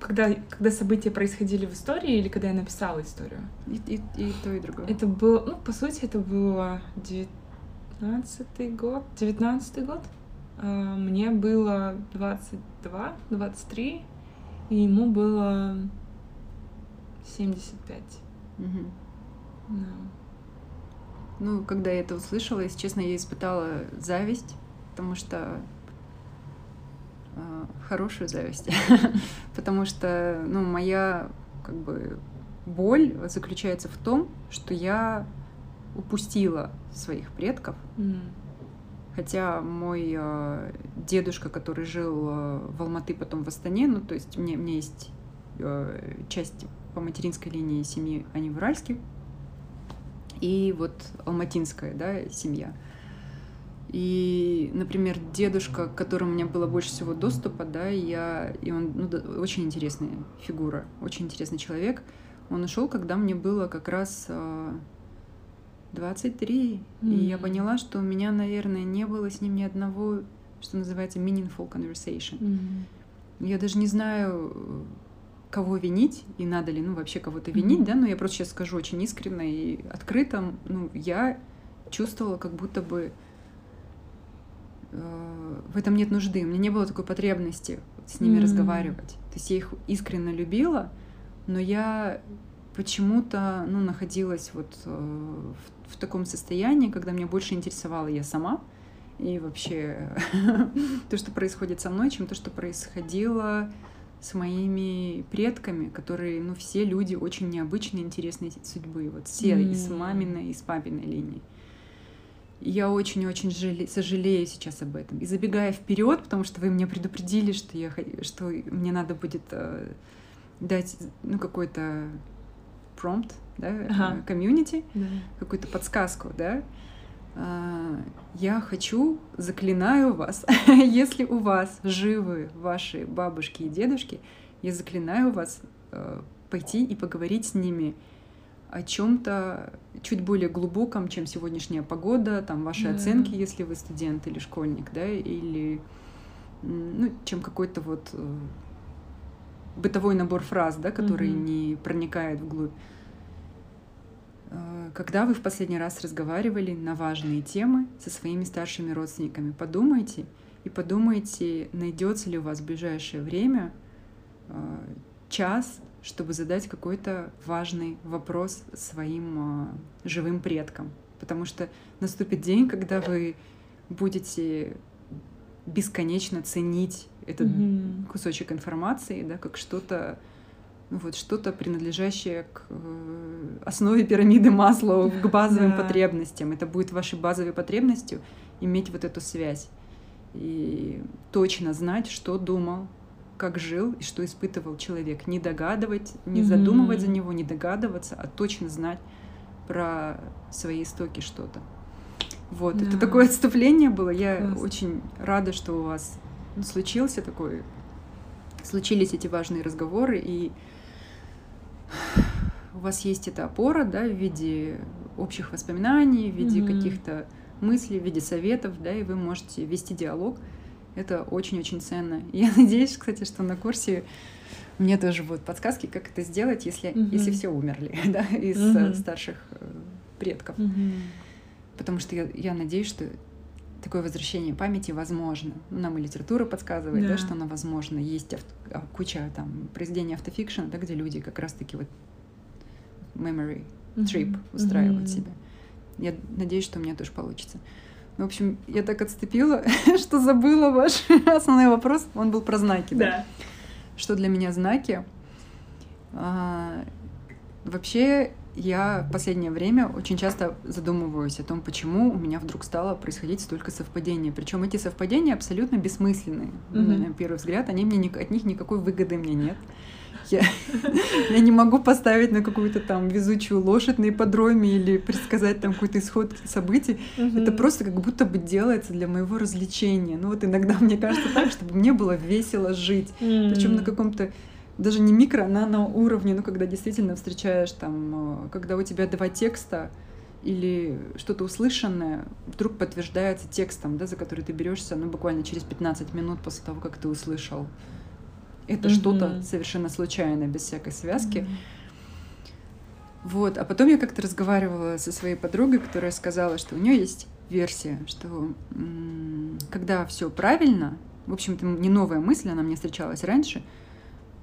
когда, когда события происходили в истории или когда я написала историю? И, и, и то, и другое. Это было, ну, по сути, это было 19 год, 19 год. А, мне было 22, 23, и ему было 75. Угу. Да. Ну, когда я это услышала, если честно, я испытала зависть, потому что э, хорошую зависть, потому что, ну, моя как бы боль заключается в том, что я упустила своих предков, mm. Хотя мой э, дедушка, который жил э, в Алматы, потом в Астане, ну, то есть мне, меня есть э, часть по материнской линии семьи, они в Уральске, и вот алматинская, да, семья. И, например, дедушка, к которому у меня было больше всего доступа, да, и я, и он ну, да, очень интересная фигура, очень интересный человек. Он ушел, когда мне было как раз э, 23. Mm-hmm. И я поняла, что у меня, наверное, не было с ним ни одного, что называется, meaningful conversation. Mm-hmm. Я даже не знаю, кого винить и надо ли, ну, вообще кого-то винить, mm-hmm. да, но я просто сейчас скажу очень искренне и открыто, ну, я чувствовала, как будто бы э, в этом нет нужды, у меня не было такой потребности с ними mm-hmm. разговаривать. То есть я их искренне любила, но я почему-то ну, находилась вот э, в, в таком состоянии, когда меня больше интересовала я сама и вообще то, что происходит со мной, чем то, что происходило с моими предками, которые, ну, все люди очень необычные, интересные судьбы. Вот все, mm. и с маминой, и с папиной линии. я очень-очень жале... сожалею сейчас об этом. И забегая вперед, потому что вы меня предупредили, что, я... что мне надо будет э, дать ну, какой-то промпт, да, ага. комьюнити, да. какую-то подсказку, да, я хочу, заклинаю вас, если у вас живы ваши бабушки и дедушки, я заклинаю вас э, пойти и поговорить с ними о чем-то чуть более глубоком, чем сегодняшняя погода, там ваши да. оценки, если вы студент или школьник, да, или ну, чем какой-то вот э, бытовой набор фраз, да, который mm-hmm. не проникает вглубь. Э, когда вы в последний раз разговаривали на важные темы со своими старшими родственниками, подумайте и подумайте, найдется ли у вас в ближайшее время э, час, чтобы задать какой-то важный вопрос своим э, живым предкам. Потому что наступит день, когда вы будете бесконечно ценить этот mm-hmm. кусочек информации, да, как что-то вот что-то принадлежащее к э, основе пирамиды Маслоу, к базовым да. потребностям. Это будет вашей базовой потребностью иметь вот эту связь и точно знать, что думал, как жил и что испытывал человек. Не догадывать, не mm-hmm. задумывать за него, не догадываться, а точно знать про свои истоки что-то. Вот, да. это такое отступление было. Я Класс. очень рада, что у вас случился такой случились эти важные разговоры, и у вас есть эта опора, да, в виде общих воспоминаний, в виде mm-hmm. каких-то мыслей, в виде советов, да, и вы можете вести диалог. Это очень-очень ценно. я надеюсь, кстати, что на курсе мне тоже будут подсказки, как это сделать, если, mm-hmm. если все умерли, да, из mm-hmm. старших э, предков. Mm-hmm. Потому что я, я надеюсь, что такое возвращение памяти возможно. Ну, нам и литература подсказывает, да. Да, что оно возможно. Есть авто, а, куча там произведений автофикшн, да, где люди как раз-таки вот memory trip mm-hmm. устраивают mm-hmm. себе. Я надеюсь, что у меня тоже получится. В общем, я так отступила, что забыла ваш основной вопрос. Он был про знаки, да? Да. Что для меня знаки? А, вообще, я в последнее время очень часто задумываюсь о том, почему у меня вдруг стало происходить столько совпадений. Причем эти совпадения абсолютно бессмысленные. Mm-hmm. На первый взгляд, они мне от них никакой выгоды мне нет. Я, я не могу поставить на какую-то там везучую лошадь на ипподроме или предсказать там какой-то исход событий. Mm-hmm. Это просто как будто бы делается для моего развлечения. Ну вот иногда мне кажется так, чтобы мне было весело жить. Причем на каком-то даже не микро, а нано уровне, ну, когда действительно встречаешь там, э, когда у тебя два текста или что-то услышанное вдруг подтверждается текстом, да, за который ты берешься, ну, буквально через 15 минут после того, как ты услышал. Это mm-hmm. что-то совершенно случайное, без всякой связки. Mm-hmm. Вот, а потом я как-то разговаривала со своей подругой, которая сказала, что у нее есть версия, что когда все правильно, в общем-то, не новая мысль, она мне встречалась раньше,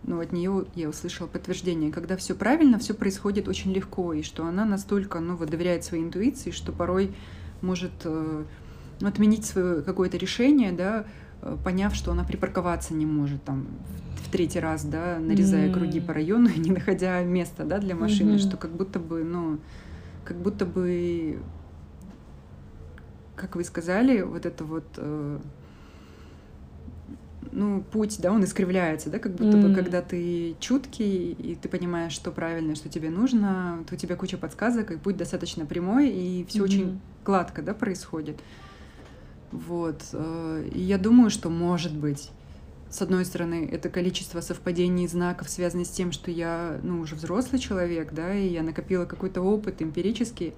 но от нее я услышала подтверждение, когда все правильно, все происходит очень легко, и что она настолько, ну, вот, доверяет своей интуиции, что порой может э, отменить свое какое-то решение, да, э, поняв, что она припарковаться не может там в третий раз, да, нарезая mm. круги по району не находя места, да, для машины, mm-hmm. что как будто бы, ну, как будто бы, как вы сказали, вот это вот э, ну, путь, да, он искривляется, да, как будто mm. бы, когда ты чуткий, и ты понимаешь, что правильно, что тебе нужно, то у тебя куча подсказок, и путь достаточно прямой, и все mm-hmm. очень гладко, да, происходит. Вот. Э, и я думаю, что может быть, с одной стороны, это количество совпадений знаков связано с тем, что я, ну, уже взрослый человек, да, и я накопила какой-то опыт эмпирический.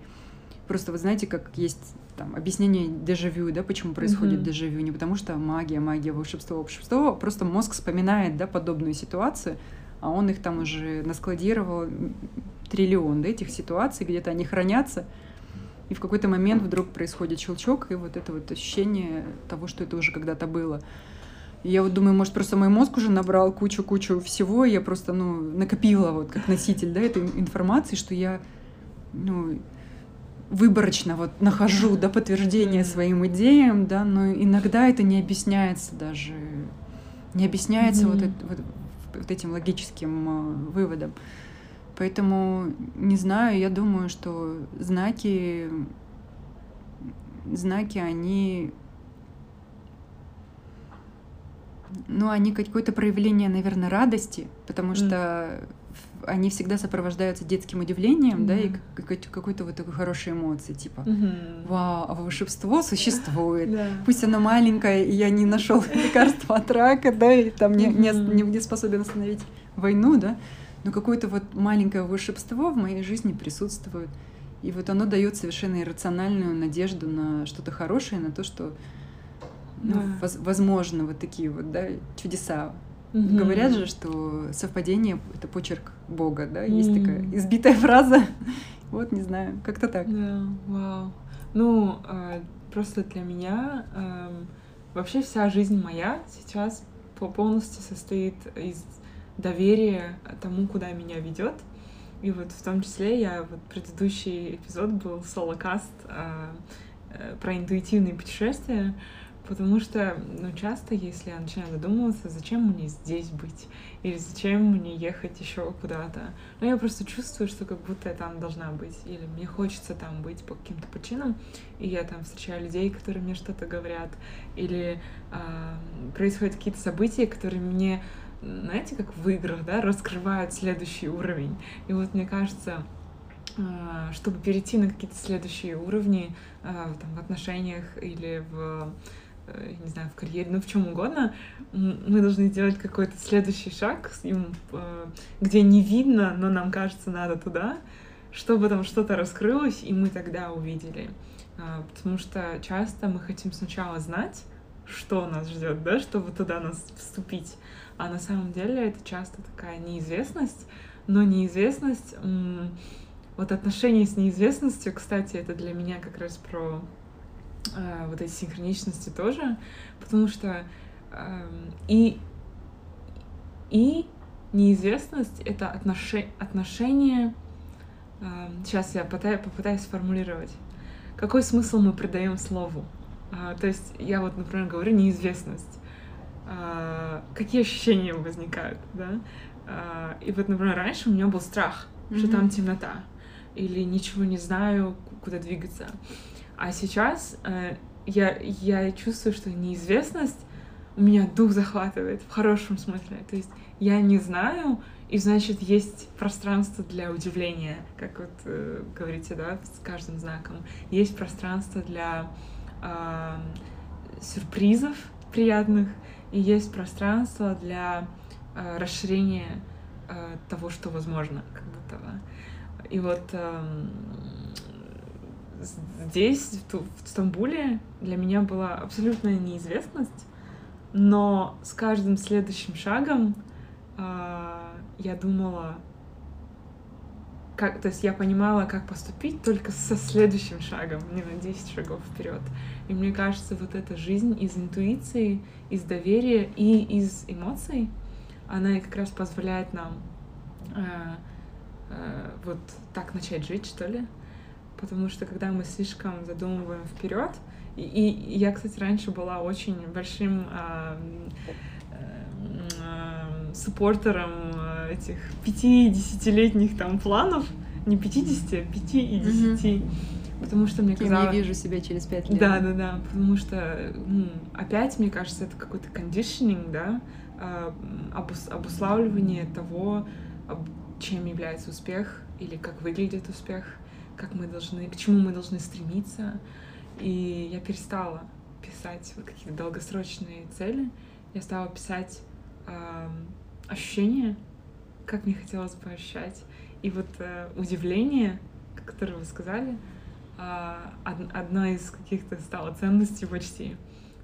Просто вы знаете, как есть там, объяснение дежавю, да, почему происходит mm-hmm. дежавю, не потому что магия, магия, волшебство, волшебство, просто мозг вспоминает, да, подобную ситуацию, а он их там уже наскладировал триллион, да, этих ситуаций, где-то они хранятся, и в какой-то момент вдруг происходит щелчок, и вот это вот ощущение того, что это уже когда-то было. И я вот думаю, может, просто мой мозг уже набрал кучу-кучу всего, и я просто, ну, накопила вот как носитель, да, этой информации, что я, ну, выборочно вот нахожу да, подтверждение своим идеям, да, но иногда это не объясняется даже, не объясняется mm-hmm. вот, это, вот, вот этим логическим э, выводом. Поэтому, не знаю, я думаю, что знаки, знаки, они, ну, они какое-то проявление, наверное, радости, потому mm. что они всегда сопровождаются детским удивлением, mm-hmm. да, и какой-то вот такой хорошей эмоции, типа, mm-hmm. вау, а волшебство существует. Yeah. Пусть оно маленькое, и я не нашел лекарства от рака, да, и там не, mm-hmm. не, не способен остановить войну, да, но какое-то вот маленькое волшебство в моей жизни присутствует. И вот оно дает совершенно иррациональную надежду на что-то хорошее, на то, что ну, воз, возможно вот такие вот да, чудеса Угу. Говорят же, что совпадение — это почерк Бога, да? Есть mm. такая избитая фраза. вот, не знаю, как-то так. Да, вау. Ну, э, просто для меня э, вообще вся жизнь моя сейчас полностью состоит из доверия тому, куда меня ведет. И вот в том числе я вот предыдущий эпизод был соло-каст э, э, про интуитивные путешествия. Потому что, ну, часто, если я начинаю задумываться, зачем мне здесь быть, или зачем мне ехать еще куда-то, ну, я просто чувствую, что как будто я там должна быть, или мне хочется там быть по каким-то причинам, и я там встречаю людей, которые мне что-то говорят, или э, происходят какие-то события, которые мне, знаете, как в играх, да, раскрывают следующий уровень. И вот мне кажется, э, чтобы перейти на какие-то следующие уровни э, там, в отношениях или в не знаю, в карьере, ну в чем угодно, мы должны сделать какой-то следующий шаг, э, где не видно, но нам кажется, надо туда, чтобы там что-то раскрылось, и мы тогда увидели. А, потому что часто мы хотим сначала знать, что нас ждет, да, чтобы туда нас вступить. А на самом деле это часто такая неизвестность, но неизвестность, вот отношения с неизвестностью, кстати, это для меня как раз про э, вот эти синхроничности тоже, потому что э, и и неизвестность это отношение отношение. Э, сейчас я попытаюсь, попытаюсь сформулировать. Какой смысл мы придаем слову? Э, то есть я вот, например, говорю неизвестность. Э, какие ощущения возникают, да? Э, и вот, например, раньше у меня был страх, mm-hmm. что там темнота или ничего не знаю, куда двигаться. А сейчас э, я, я чувствую, что неизвестность у меня дух захватывает в хорошем смысле. То есть я не знаю, и значит есть пространство для удивления, как вот э, говорите, да, с каждым знаком. Есть пространство для э, сюрпризов приятных, и есть пространство для э, расширения э, того, что возможно, как будто бы. И вот э, здесь, в Стамбуле, для меня была абсолютная неизвестность, но с каждым следующим шагом э, я думала, как, то есть я понимала, как поступить только со следующим шагом, не на 10 шагов вперед. И мне кажется, вот эта жизнь из интуиции, из доверия и из эмоций, она как раз позволяет нам э, э, вот так начать жить, что ли. Потому что когда мы слишком задумываем вперед, и, и я, кстати, раньше была очень большим э, э, суппортером этих пяти-десятилетних там планов, не 50, а 5 и 10. Mm-hmm. Потому что мне казалось... Я вижу себя через пять лет. Да, да, да. Потому что ну, опять, мне кажется, это какой-то кондишнинг, да, а, обус обуславливание того, чем является успех или как выглядит успех, как мы должны, к чему мы должны стремиться. И я перестала писать вот какие-то долгосрочные цели. Я стала писать э, ощущения, как мне хотелось бы ощущать. И вот э, удивление, которое вы сказали, э, одна из каких-то стала ценностей почти,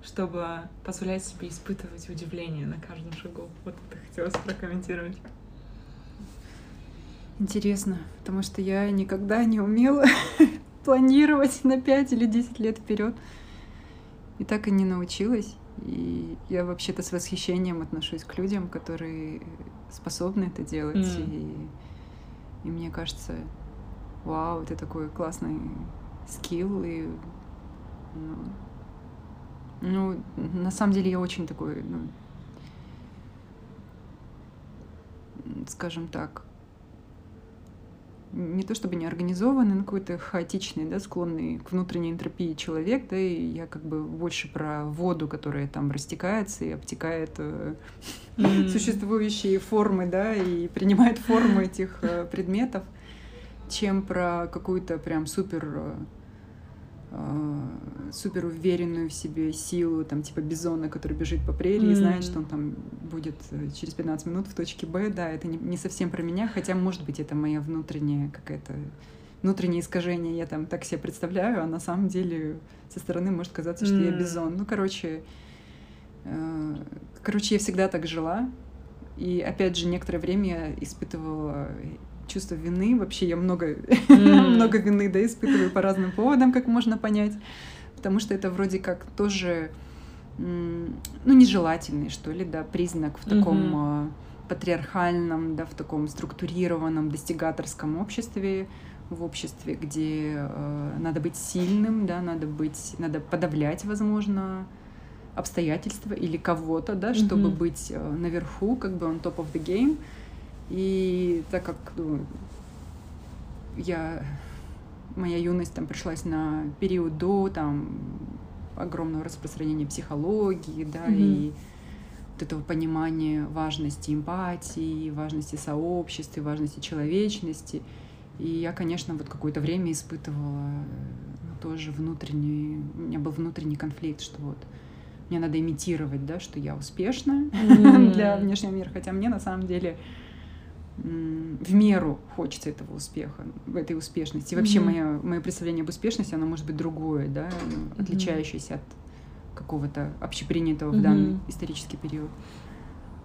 чтобы позволять себе испытывать удивление на каждом шагу. Вот это хотелось прокомментировать. Интересно, потому что я никогда не умела планировать на 5 или 10 лет вперед. И так и не научилась. И я вообще-то с восхищением отношусь к людям, которые способны это делать. Mm. И, и мне кажется, вау, это такой классный скилл. И, ну, ну, на самом деле я очень такой, ну, скажем так, не то чтобы не организованный, но какой-то хаотичный, да, склонный к внутренней энтропии человек, да, и я как бы больше про воду, которая там растекается и обтекает э, mm. существующие формы, да, и принимает формы этих э, предметов, чем про какую-то прям супер Э, супер уверенную в себе силу, там, типа бизона, который бежит по прерии mm. и знает, что он там будет э, через 15 минут в точке Б. Да, это не, не совсем про меня, хотя, может быть, это моя внутренняя какая-то внутреннее искажение, я там так себе представляю, а на самом деле со стороны может казаться, что mm. я бизон. Ну, короче, э, короче, я всегда так жила, и опять же, некоторое время я испытывала чувство вины. Вообще я много, mm. много вины да, испытываю по разным поводам, как можно понять. Потому что это вроде как тоже, ну, нежелательный, что ли, да, признак в таком mm-hmm. патриархальном, да, в таком структурированном достигаторском обществе, в обществе, где э, надо быть сильным, да, надо быть, надо подавлять, возможно, обстоятельства или кого-то, да, чтобы mm-hmm. быть э, наверху, как бы on top of the game. И так как ну, я моя юность там пришлась на период до там огромного распространения психологии, да, mm-hmm. и вот этого понимания важности эмпатии, важности сообщества, важности человечности. И я, конечно, вот какое-то время испытывала ну, тоже внутренний, у меня был внутренний конфликт, что вот мне надо имитировать, да, что я успешна М. для внешнего мира, хотя мне на самом деле в меру хочется этого успеха, этой успешности. И вообще Мгм. мое, мое представление об успешности, оно может быть другое, да, отличающееся от какого-то общепринятого в данный исторический период.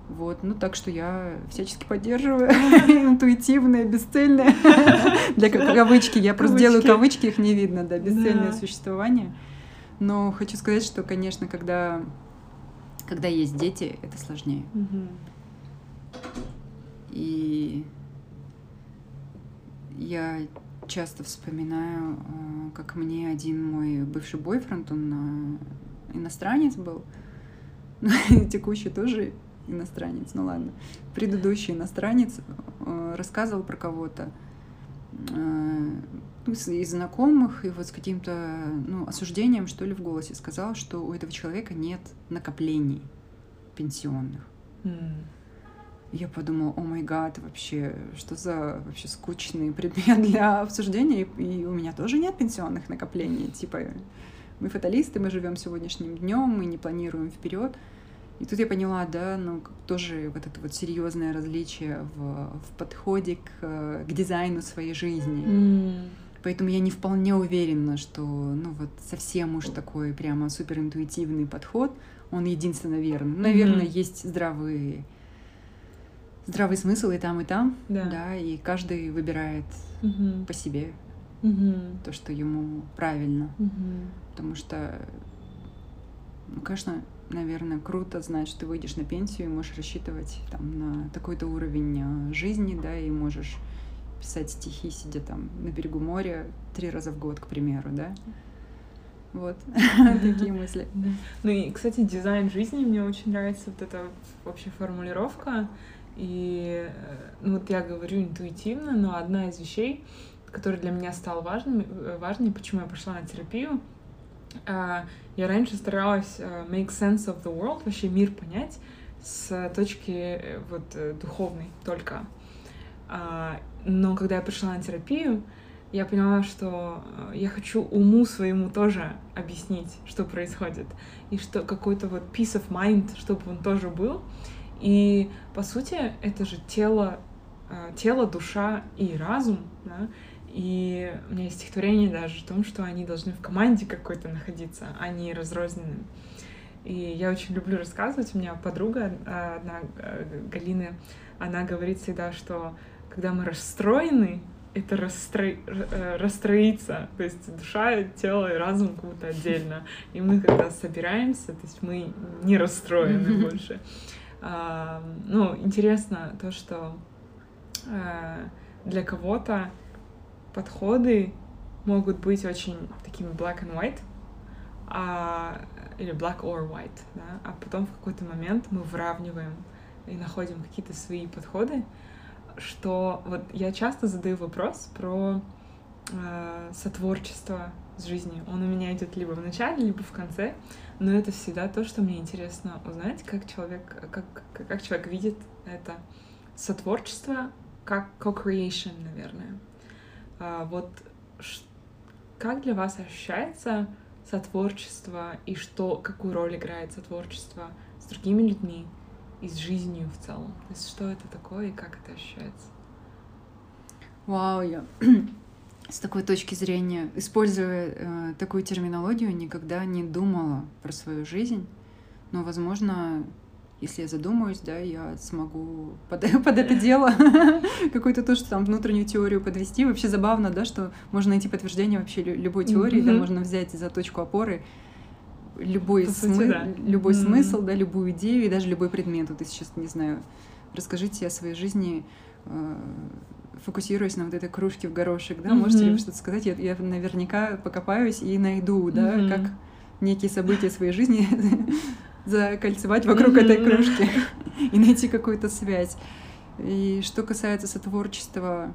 Вот, ну так что я всячески поддерживаю интуитивное, бесцельное, для ка- кавычки, я просто делаю Кавычки. их не видно, да, бесцельное существование. Но хочу сказать, что, конечно, когда, когда есть дети, это сложнее. И я часто вспоминаю, э, как мне один мой бывший бойфренд, он э, иностранец был, ну, текущий тоже иностранец, ну ладно, предыдущий иностранец э, рассказывал про кого-то ну, из знакомых и вот с каким-то ну, осуждением, что ли, в голосе сказал, что у этого человека нет накоплений пенсионных. М. Я подумала, о май гад, вообще, что за вообще скучный предмет для обсуждения, и, у меня тоже нет пенсионных накоплений, типа мы фаталисты, мы живем сегодняшним днем, мы не планируем вперед. И тут я поняла, да, ну тоже вот это вот серьезное различие в, в подходе к, к дизайну своей жизни. М. Поэтому я не вполне уверена, что ну вот совсем уж такой прямо суперинтуитивный подход, он единственно верный. Наверное, Мгм. есть здравые здравый смысл и там, и там, Да. и каждый выбирает Мгм. по себе Мгм. то, что ему правильно. Мгм. Потому что, ну, конечно, наверное, круто знать, что ты выйдешь на пенсию и можешь рассчитывать там на такой-то уровень э, жизни, да, и можешь писать стихи, сидя там на берегу моря три раза в год, к примеру, да. Вот такие мысли. Да. Ну и, кстати, дизайн жизни мне очень нравится вот эта вообще формулировка. И э, ну вот я говорю интуитивно, но одна из вещей, которая для меня стала важной, э, важной, почему я пошла на терапию, а, я раньше старалась э, make sense of the world, вообще мир понять с точки э, вот э, духовной только. А, Но когда я пришла на терапию, я поняла, что э, я хочу уму своему тоже объяснить, что происходит, и что какой-то вот peace of mind, чтобы он тоже был. И по сути это же тело, э, тело, душа и разум, да? И у меня есть стихотворение даже о том, что они должны в команде какой-то находиться, а не разрозненным. И я очень люблю рассказывать. У меня подруга э, одна, э, Галина, она говорит всегда, что когда мы расстроены, это расстро... расстроиться. То есть душа, тело и разум как будто отдельно. И мы когда собираемся, то есть мы не расстроены больше. Ну, интересно то, что э, для кого-то подходы могут быть очень такими black and white, а, или black or white, да, а потом в какой-то момент мы выравниваем и находим какие-то свои подходы, что вот я часто задаю вопрос про э, сотворчество с жизнью. Он у меня идет либо в начале, либо в конце, но это всегда то, что мне интересно узнать, как человек, как, как, человек видит это сотворчество, как co-creation, наверное. А, вот как для вас ощущается сотворчество и что, какую роль играет сотворчество с другими людьми и с жизнью в целом? То есть что это такое и как это ощущается? Вау, я с такой точки зрения, используя э, такую терминологию, никогда не думала про свою жизнь. Но, возможно, если я задумаюсь, да, я смогу под, под это дело какую-то то, что там внутреннюю теорию подвести. Вообще забавно, да, что можно найти подтверждение вообще лю- любой теории, да, можно взять за точку опоры любой, По сути, смы- да. любой Мгм. смысл, да, любую идею и даже любой предмет. Вот ты сейчас, не знаю, расскажите о своей жизни, э, фокусируясь на вот этой кружке в горошек, да, можете ли вы что-то сказать? Я, я наверняка покопаюсь и найду, да, Мгм. как некие события своей жизни закольцевать вокруг этой Мгм. кружки и найти какую-то связь. И что касается сотворчества,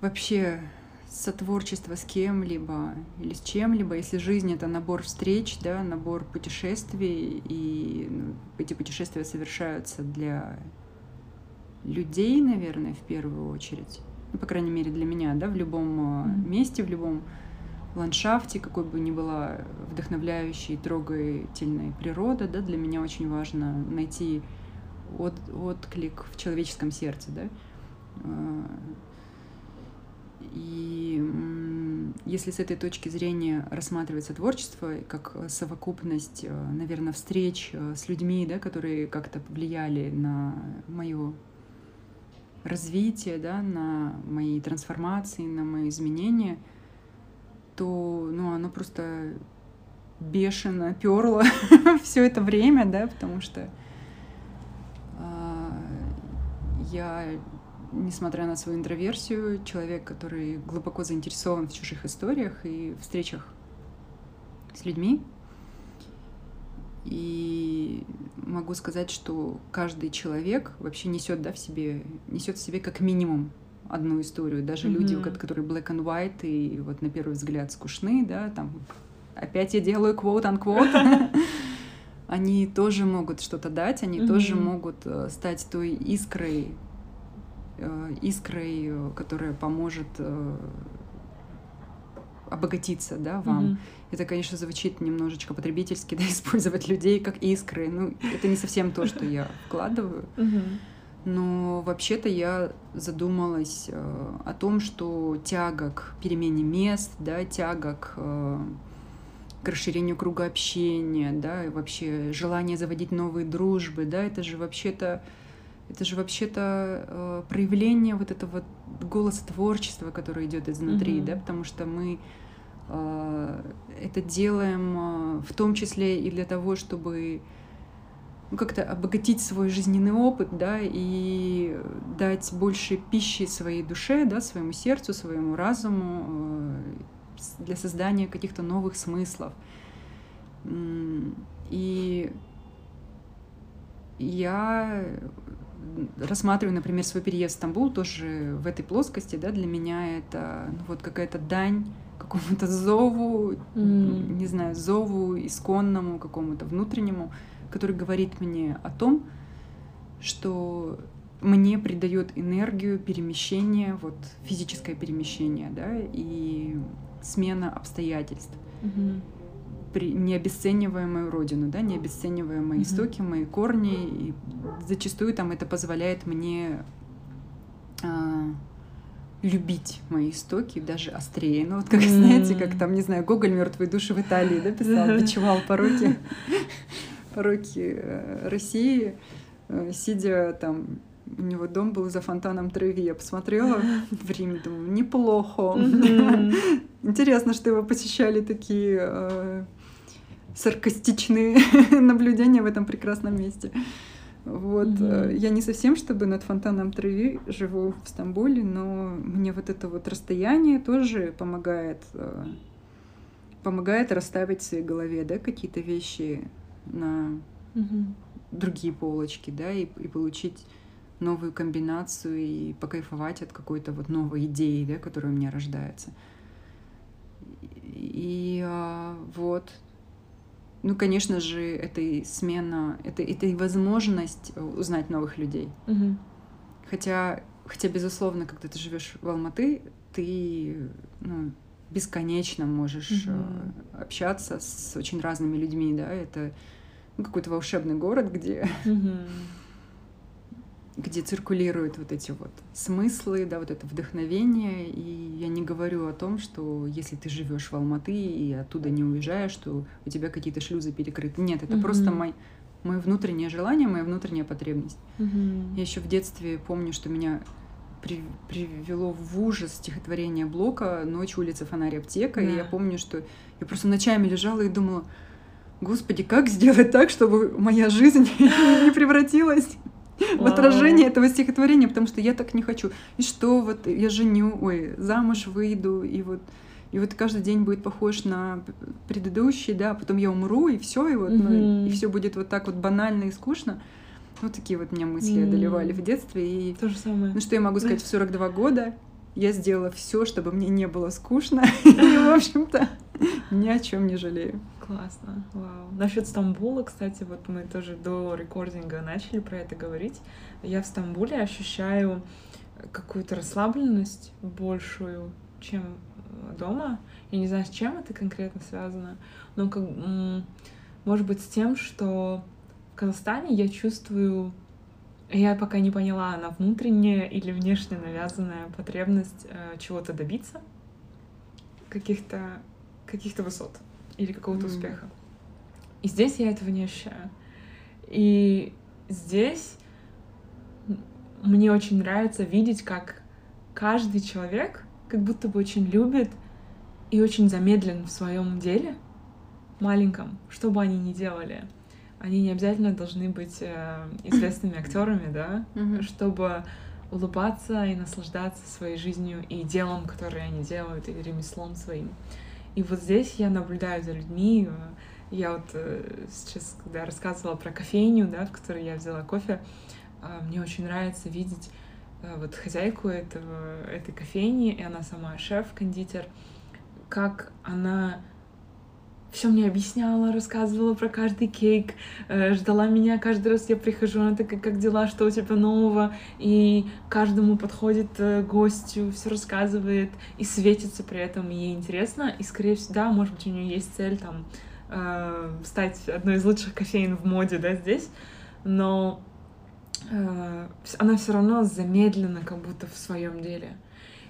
вообще сотворчество с кем-либо или с чем-либо, если жизнь это набор встреч, да, набор путешествий, и ну, эти путешествия совершаются для людей, наверное, в первую очередь, ну, по крайней мере, для меня, да, в любом э, Мгм. месте, в любом ландшафте, какой бы ни была вдохновляющей, трогательной природа, да, для меня очень важно найти от, отклик в человеческом сердце, да. А, и если с этой точки зрения рассматривается творчество как совокупность, э, наверное, встреч э, с людьми, да, которые как-то повлияли на мое развитие, да, на мои трансформации, на мои изменения, то ну, оно просто бешено перло все это время, да, потому что э, я несмотря на свою интроверсию, человек, который глубоко заинтересован в чужих историях и встречах с людьми. И могу сказать, что каждый человек вообще несет да, в себе, несет в себе как минимум одну историю. Даже mm-hmm. люди, которые black and white и вот на первый взгляд скучны, да, там опять я делаю quote-unquote, они тоже могут что-то дать, они тоже могут э, стать той искрой Э, искрой, э, которая поможет обогатиться, да, вам. Mm-hmm. Это, конечно, звучит немножечко потребительски, да, использовать людей как искры. Ну, это не совсем то, что я вкладываю. Mm-hmm. Но вообще-то я задумалась э, о том, что тяга к перемене мест, да, тяга к, э, к расширению круга общения, да, и вообще желание заводить новые дружбы, да, это же вообще-то это же вообще-то э, проявление вот этого голоса творчества, которое идет изнутри, mm-hmm. да, потому что мы э, это делаем э, в том числе и для того, чтобы ну, как-то обогатить свой жизненный опыт, да, и дать больше пищи своей душе, да, своему сердцу, своему разуму э, для создания каких-то новых смыслов. И я рассматриваю, например, свой переезд в Стамбул тоже в этой плоскости, да, для меня это ну, вот какая-то дань какому-то зову, mm. не знаю, зову исконному, какому-то внутреннему, который говорит мне о том, что мне придает энергию перемещение, вот физическое перемещение, да, и смена обстоятельств. Mm-hmm при, не обесценивая мою родину, да, не обесценивая мои mm-hmm. истоки, мои корни. И зачастую там это позволяет мне а, любить мои истоки даже острее. Ну вот как, mm-hmm. знаете, как там, не знаю, Гоголь «Мертвые души» в Италии, да, писал, бичевал пороки, пороки э, России, э, сидя там у него дом был за фонтаном Треви. Я посмотрела в Риме, думаю, неплохо. Интересно, что его посещали такие э, саркастичные наблюдения в этом прекрасном месте. Вот. Mm-hmm. Я не совсем, чтобы над фонтаном Треви живу в Стамбуле, но мне вот это вот расстояние тоже помогает, э, помогает расставить в своей голове, да, какие-то вещи на mm-hmm. другие полочки, да, и, и получить новую комбинацию и покайфовать от какой-то вот новой идеи, да, которая у меня рождается. И а, вот, ну, конечно же, это и смена, это, это и возможность узнать новых людей. Угу. Хотя, хотя, безусловно, когда ты живешь в Алматы, ты ну, бесконечно можешь угу. общаться с очень разными людьми, да, это ну, какой-то волшебный город, где угу где циркулируют вот эти вот смыслы, да, вот это вдохновение. И я не говорю о том, что если ты живешь в Алматы и оттуда не уезжаешь, что у тебя какие-то шлюзы перекрыты. Нет, это mm-hmm. просто мой, мое внутреннее желание, моя внутренняя потребность. Mm-hmm. Я еще в детстве помню, что меня при, привело в ужас стихотворение Блока «Ночь, улица, фонарь, аптека». Yeah. И я помню, что я просто ночами лежала и думала, Господи, как сделать так, чтобы моя жизнь не превратилась в отражение этого стихотворения, потому что я так не хочу. И что вот я женю, ой, замуж выйду, и вот и вот каждый день будет похож на предыдущий, да, а потом я умру, и все, и вот, mm-hmm. ну, и все будет вот так вот банально и скучно. Вот такие вот меня мысли mm-hmm. одолевали в детстве. И, То же самое. Ну, что я могу сказать, в 42 года я сделала все, чтобы мне не было скучно. И, в общем-то, ни о чем не жалею. Классно, вау. Насчет Стамбула, кстати, вот мы тоже до рекординга начали про это говорить. Я в Стамбуле ощущаю какую-то расслабленность большую, чем дома. Я не знаю, с чем это конкретно связано, но как, может быть с тем, что в Казахстане я чувствую, я пока не поняла, она внутренняя или внешне навязанная потребность э, чего-то добиться, каких-то каких-то высот или какого-то mm. успеха. И здесь я этого не ощущаю. И здесь мне очень нравится видеть, как каждый человек как будто бы очень любит и очень замедлен в своем деле, маленьком, что бы они ни делали. Они не обязательно должны быть э, известными актерами, да, mm-hmm. чтобы улыбаться и наслаждаться своей жизнью и делом, которое они делают, и ремеслом своим. И вот здесь я наблюдаю за людьми. Я вот э, сейчас, когда рассказывала про кофейню, да, в которой я взяла кофе, э, мне очень нравится видеть э, вот хозяйку этого, этой кофейни, и она сама шеф-кондитер, как она все мне объясняла, рассказывала про каждый кейк, э, ждала меня каждый раз, я прихожу, она такая, как дела, что у тебя нового, и каждому подходит э, гостю, все рассказывает и светится при этом, и ей интересно, и, скорее всего, да, может быть, у нее есть цель там э, стать одной из лучших кофеин в моде, да, здесь, но э, она все равно замедлена как будто в своем деле.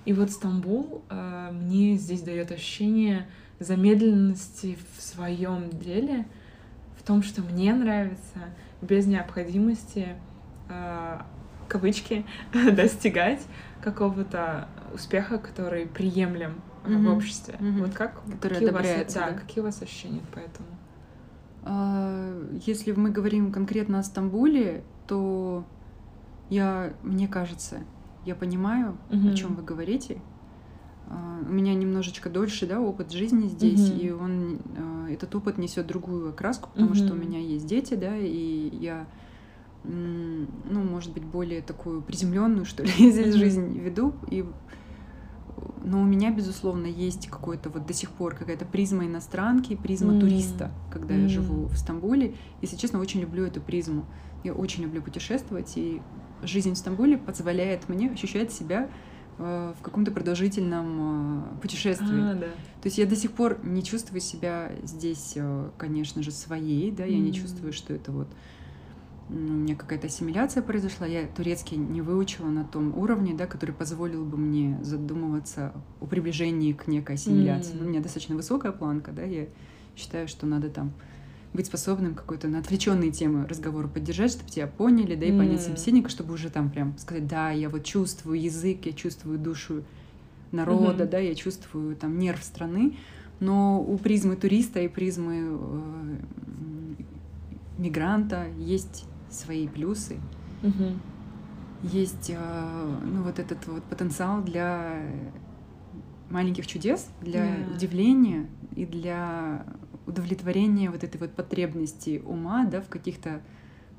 И вот Стамбул э, мне здесь дает ощущение замедленности в своем деле, в том, что мне нравится, без необходимости э, кавычки достигать какого-то успеха, который приемлем mm-hmm. в обществе. Mm-hmm. Вот как который какие у вас, да, да, какие у вас ощущения по этому? А, если мы говорим конкретно о Стамбуле, то я, мне кажется, я понимаю, mm-hmm. о чем вы говорите. У меня немножечко дольше, да, опыт жизни здесь, mm-hmm. и он uh, этот опыт несет другую окраску, потому mm-hmm. что у меня есть дети, да, и я, ну, может быть, более такую приземленную, что ли, здесь жизнь веду, и но у меня, безусловно, есть какой-то вот до сих пор какая-то призма иностранки, призма м. туриста, когда м. я живу в Стамбуле. Если честно, очень люблю эту призму. Я очень люблю путешествовать, и жизнь в Стамбуле позволяет мне ощущать себя в каком-то продолжительном э, путешествии. А, да. То есть я до сих пор не чувствую себя здесь, э, конечно же, своей, да, я mm. не чувствую, что это вот у меня какая-то ассимиляция произошла, я турецкий не выучила на том уровне, да, который позволил бы мне задумываться о приближении к некой ассимиляции. Mm. Ну, у меня достаточно высокая планка, да, я считаю, что надо там быть способным какой-то на отвлеченные темы разговора поддержать, чтобы тебя поняли, да, и понять mm. собеседника, чтобы уже там прям сказать, да, я вот чувствую язык, я чувствую душу народа, mm-hmm. да, я чувствую там нерв страны, но у призмы туриста и призмы э, мигранта есть свои плюсы. Mm-hmm. Есть э, ну, вот этот вот потенциал для маленьких чудес, для yeah. удивления и для удовлетворение вот этой вот потребности ума, да, в каких-то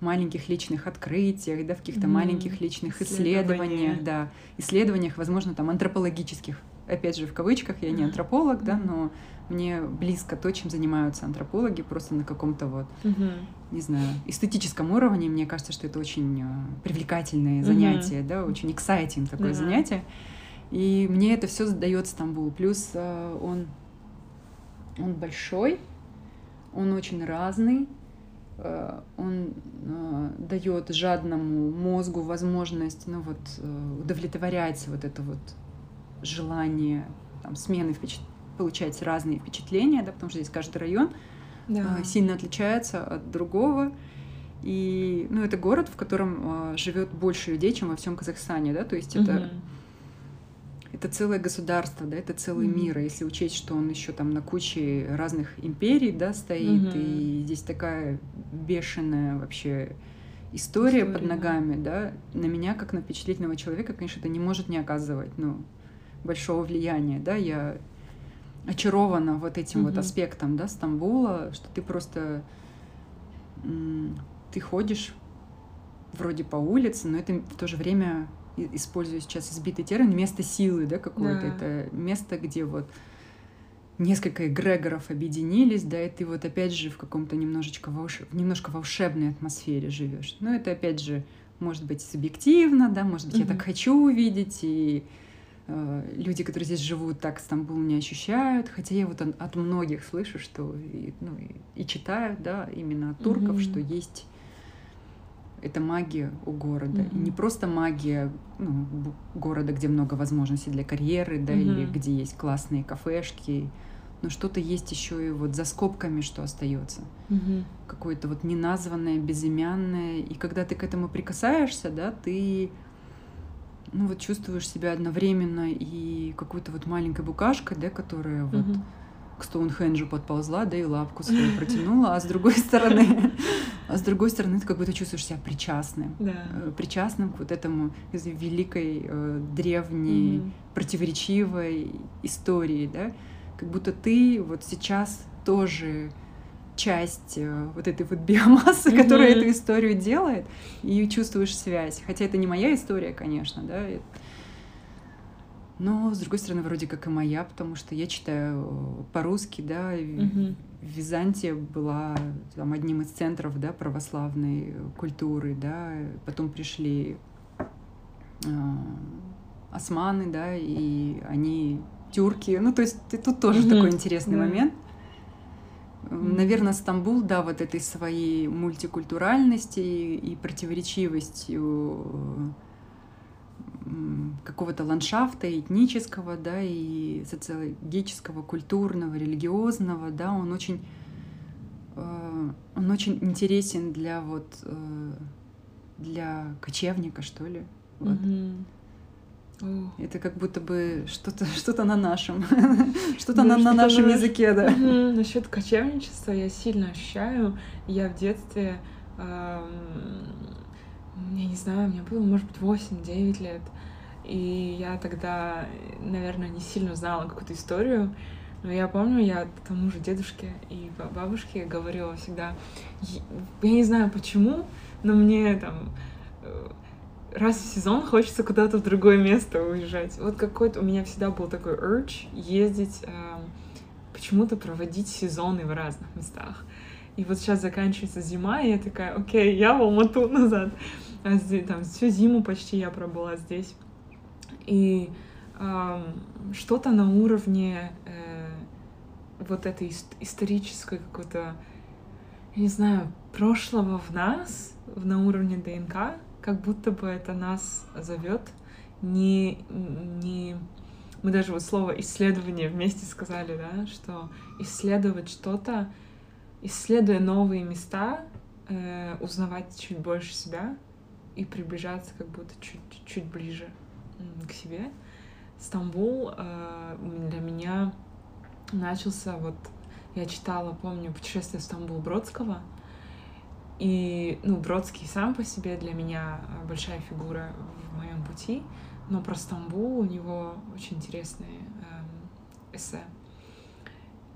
маленьких личных открытиях, да, в каких-то mm-hmm. маленьких личных исследованиях, да, исследованиях, возможно, там антропологических. Опять же, в кавычках, я не антрополог, mm-hmm. да, но мне близко то, чем занимаются антропологи, просто на каком-то вот, mm-hmm. не знаю, эстетическом уровне. Мне кажется, что это очень э, привлекательное mm-hmm. занятие, да, очень exciting такое mm-hmm. занятие. И мне это все задает Стамбул. Плюс э, он, он большой, он очень разный, э, он э, дает жадному мозгу возможность ну, вот, э, удовлетворять вот это вот желание там, смены впечат... получать разные впечатления, да, потому что здесь каждый район да. сильно отличается от другого. И ну, это город, в котором живет больше людей, чем во всем Казахстане, да, то есть угу это целое государство, да, это целый mm-hmm. мир. если учесть, что он еще там на куче разных империй, да, стоит, mm-hmm. и здесь такая бешеная вообще история, история под ногами, да, на меня, как на впечатлительного человека, конечно, это не может не оказывать, ну, большого влияния, да, я очарована вот этим mm-hmm. вот аспектом, да, Стамбула, что ты просто, ты ходишь вроде по улице, но это в то же время использую сейчас избитый термин, место силы, да, какое-то. Да. Это место, где вот несколько эгрегоров объединились, да, и ты вот опять же в каком-то немножечко волш... немножко волшебной атмосфере живешь. Но это опять же может быть субъективно, да, может быть, mm-hmm. я так хочу увидеть, и э, люди, которые здесь живут, так Стамбул не ощущают. Хотя я вот от, от многих слышу, что и, ну, и, и читаю, да, именно от турков, mm-hmm. что есть это магия у города. Mm-hmm. И не просто магия ну, города, где много возможностей для карьеры, да, mm-hmm. или где есть классные кафешки, но что-то есть еще и вот за скобками, что остается. Mm-hmm. Какое-то вот неназванное, безымянное. И когда ты к этому прикасаешься, да, ты ну вот чувствуешь себя одновременно и какой-то вот маленькой букашкой, да, которая вот mm-hmm. К Стоунхенджу подползла, да, и лапку свою протянула, а с другой стороны, а с другой стороны ты как будто чувствуешь себя причастным, yeah. Э, причастным к вот этому великой, э, древней, mm-hmm. противоречивой истории, да, как будто ты вот сейчас тоже часть э, вот этой вот биомассы, mm-hmm. которая эту историю делает, и чувствуешь связь. Хотя это не моя история, конечно, да. Но, с другой стороны, вроде как и моя, потому что я читаю по-русски, да. Mm-hmm. Византия была там, одним из центров да, православной культуры, да. Потом пришли э, османы, да, и они тюрки. Ну, то есть тут тоже mm-hmm. такой интересный mm-hmm. момент. Наверное, Стамбул, да, вот этой своей мультикультуральности и противоречивостью какого-то ландшафта этнического, да, и социологического, культурного, религиозного, да, он очень, э, он очень интересен для вот э, для кочевника, что ли. Вот. Mm-hmm. Это как будто бы что-то что на нашем, что-то на, на нашем языке, да. Насчет кочевничества я сильно ощущаю. Я в детстве, я не знаю, мне было, может быть, 8-9 лет. И я тогда, наверное, не сильно знала какую-то историю. Но я помню, я тому же дедушке и бабушке говорила всегда, я не знаю почему, но мне там э, раз в сезон хочется куда-то в другое место уезжать. Вот какой-то у меня всегда был такой urge ездить, э, почему-то проводить сезоны в разных местах. И вот сейчас заканчивается зима, и я такая, окей, я в Алмату назад. А здесь, там всю зиму почти я пробыла здесь. И э, что-то на уровне э, вот этой ист- исторической какой-то, не знаю, прошлого в нас, на уровне ДНК, как будто бы это нас зовет не, не... Мы даже вот слово исследование вместе сказали, да, что исследовать что-то, исследуя новые места, э, узнавать чуть больше себя и приближаться как будто чуть-чуть ближе к себе. Стамбул э, для меня начался вот я читала, помню, путешествие в Стамбул Бродского, и, ну, Бродский сам по себе для меня э, большая фигура в моем пути, но про Стамбул у него очень интересные эм, эссе.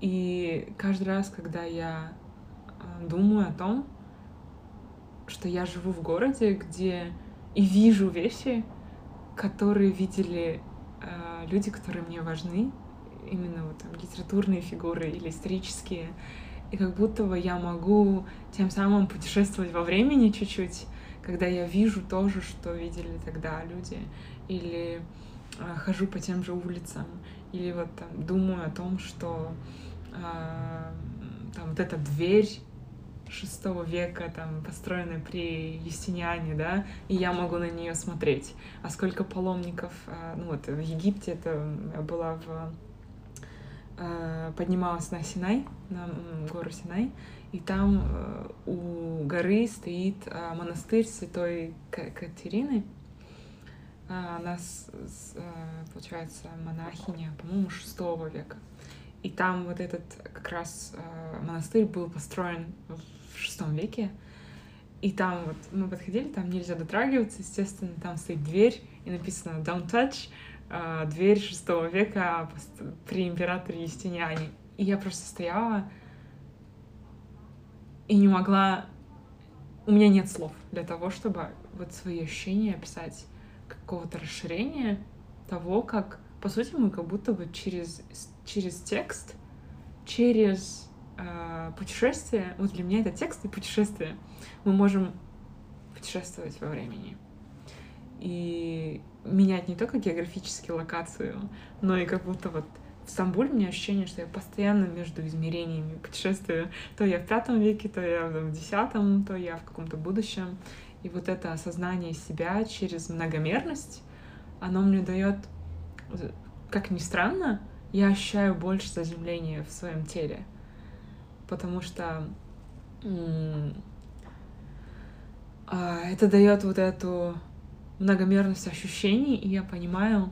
И каждый раз, когда я э, думаю о том, что я живу в городе, где и вижу вещи, которые видели э, люди, которые мне важны, именно вот там литературные фигуры или исторические, и как будто бы я могу тем самым путешествовать во времени чуть-чуть, когда я вижу то же, что видели тогда люди, или э, хожу по тем же улицам, или вот там думаю о том, что э, там вот эта дверь шестого века, там, построенная при Юстиниане, да, и я могу на нее смотреть. А сколько паломников, э, ну вот в Египте это была в Э, поднималась на Синай, на гору Синай, и там э, у горы стоит монастырь святой Катерины. Она, получается, монахиня, по-моему, шестого века. И там вот этот как раз монастырь был построен шестом веке. И там вот мы подходили, там нельзя дотрагиваться, естественно, там стоит дверь, и написано «Don't touch», э, дверь шестого века при императоре Юстиниане. И я просто стояла и не могла... У меня нет слов для того, чтобы вот свои ощущения описать какого-то расширения того, как, по сути, мы как будто бы через, через текст, через путешествие, вот для меня это текст и путешествие, мы можем путешествовать во времени. и менять не только географически локацию, но и как будто вот в Стамбуле у меня ощущение, что я постоянно между измерениями путешествую. То я в пятом веке, то я в десятом, то я в каком-то будущем. И вот это осознание себя через многомерность, оно мне дает, как ни странно, я ощущаю больше заземления в своем теле. Потому что а, это дает вот эту многомерность ощущений, и я понимаю,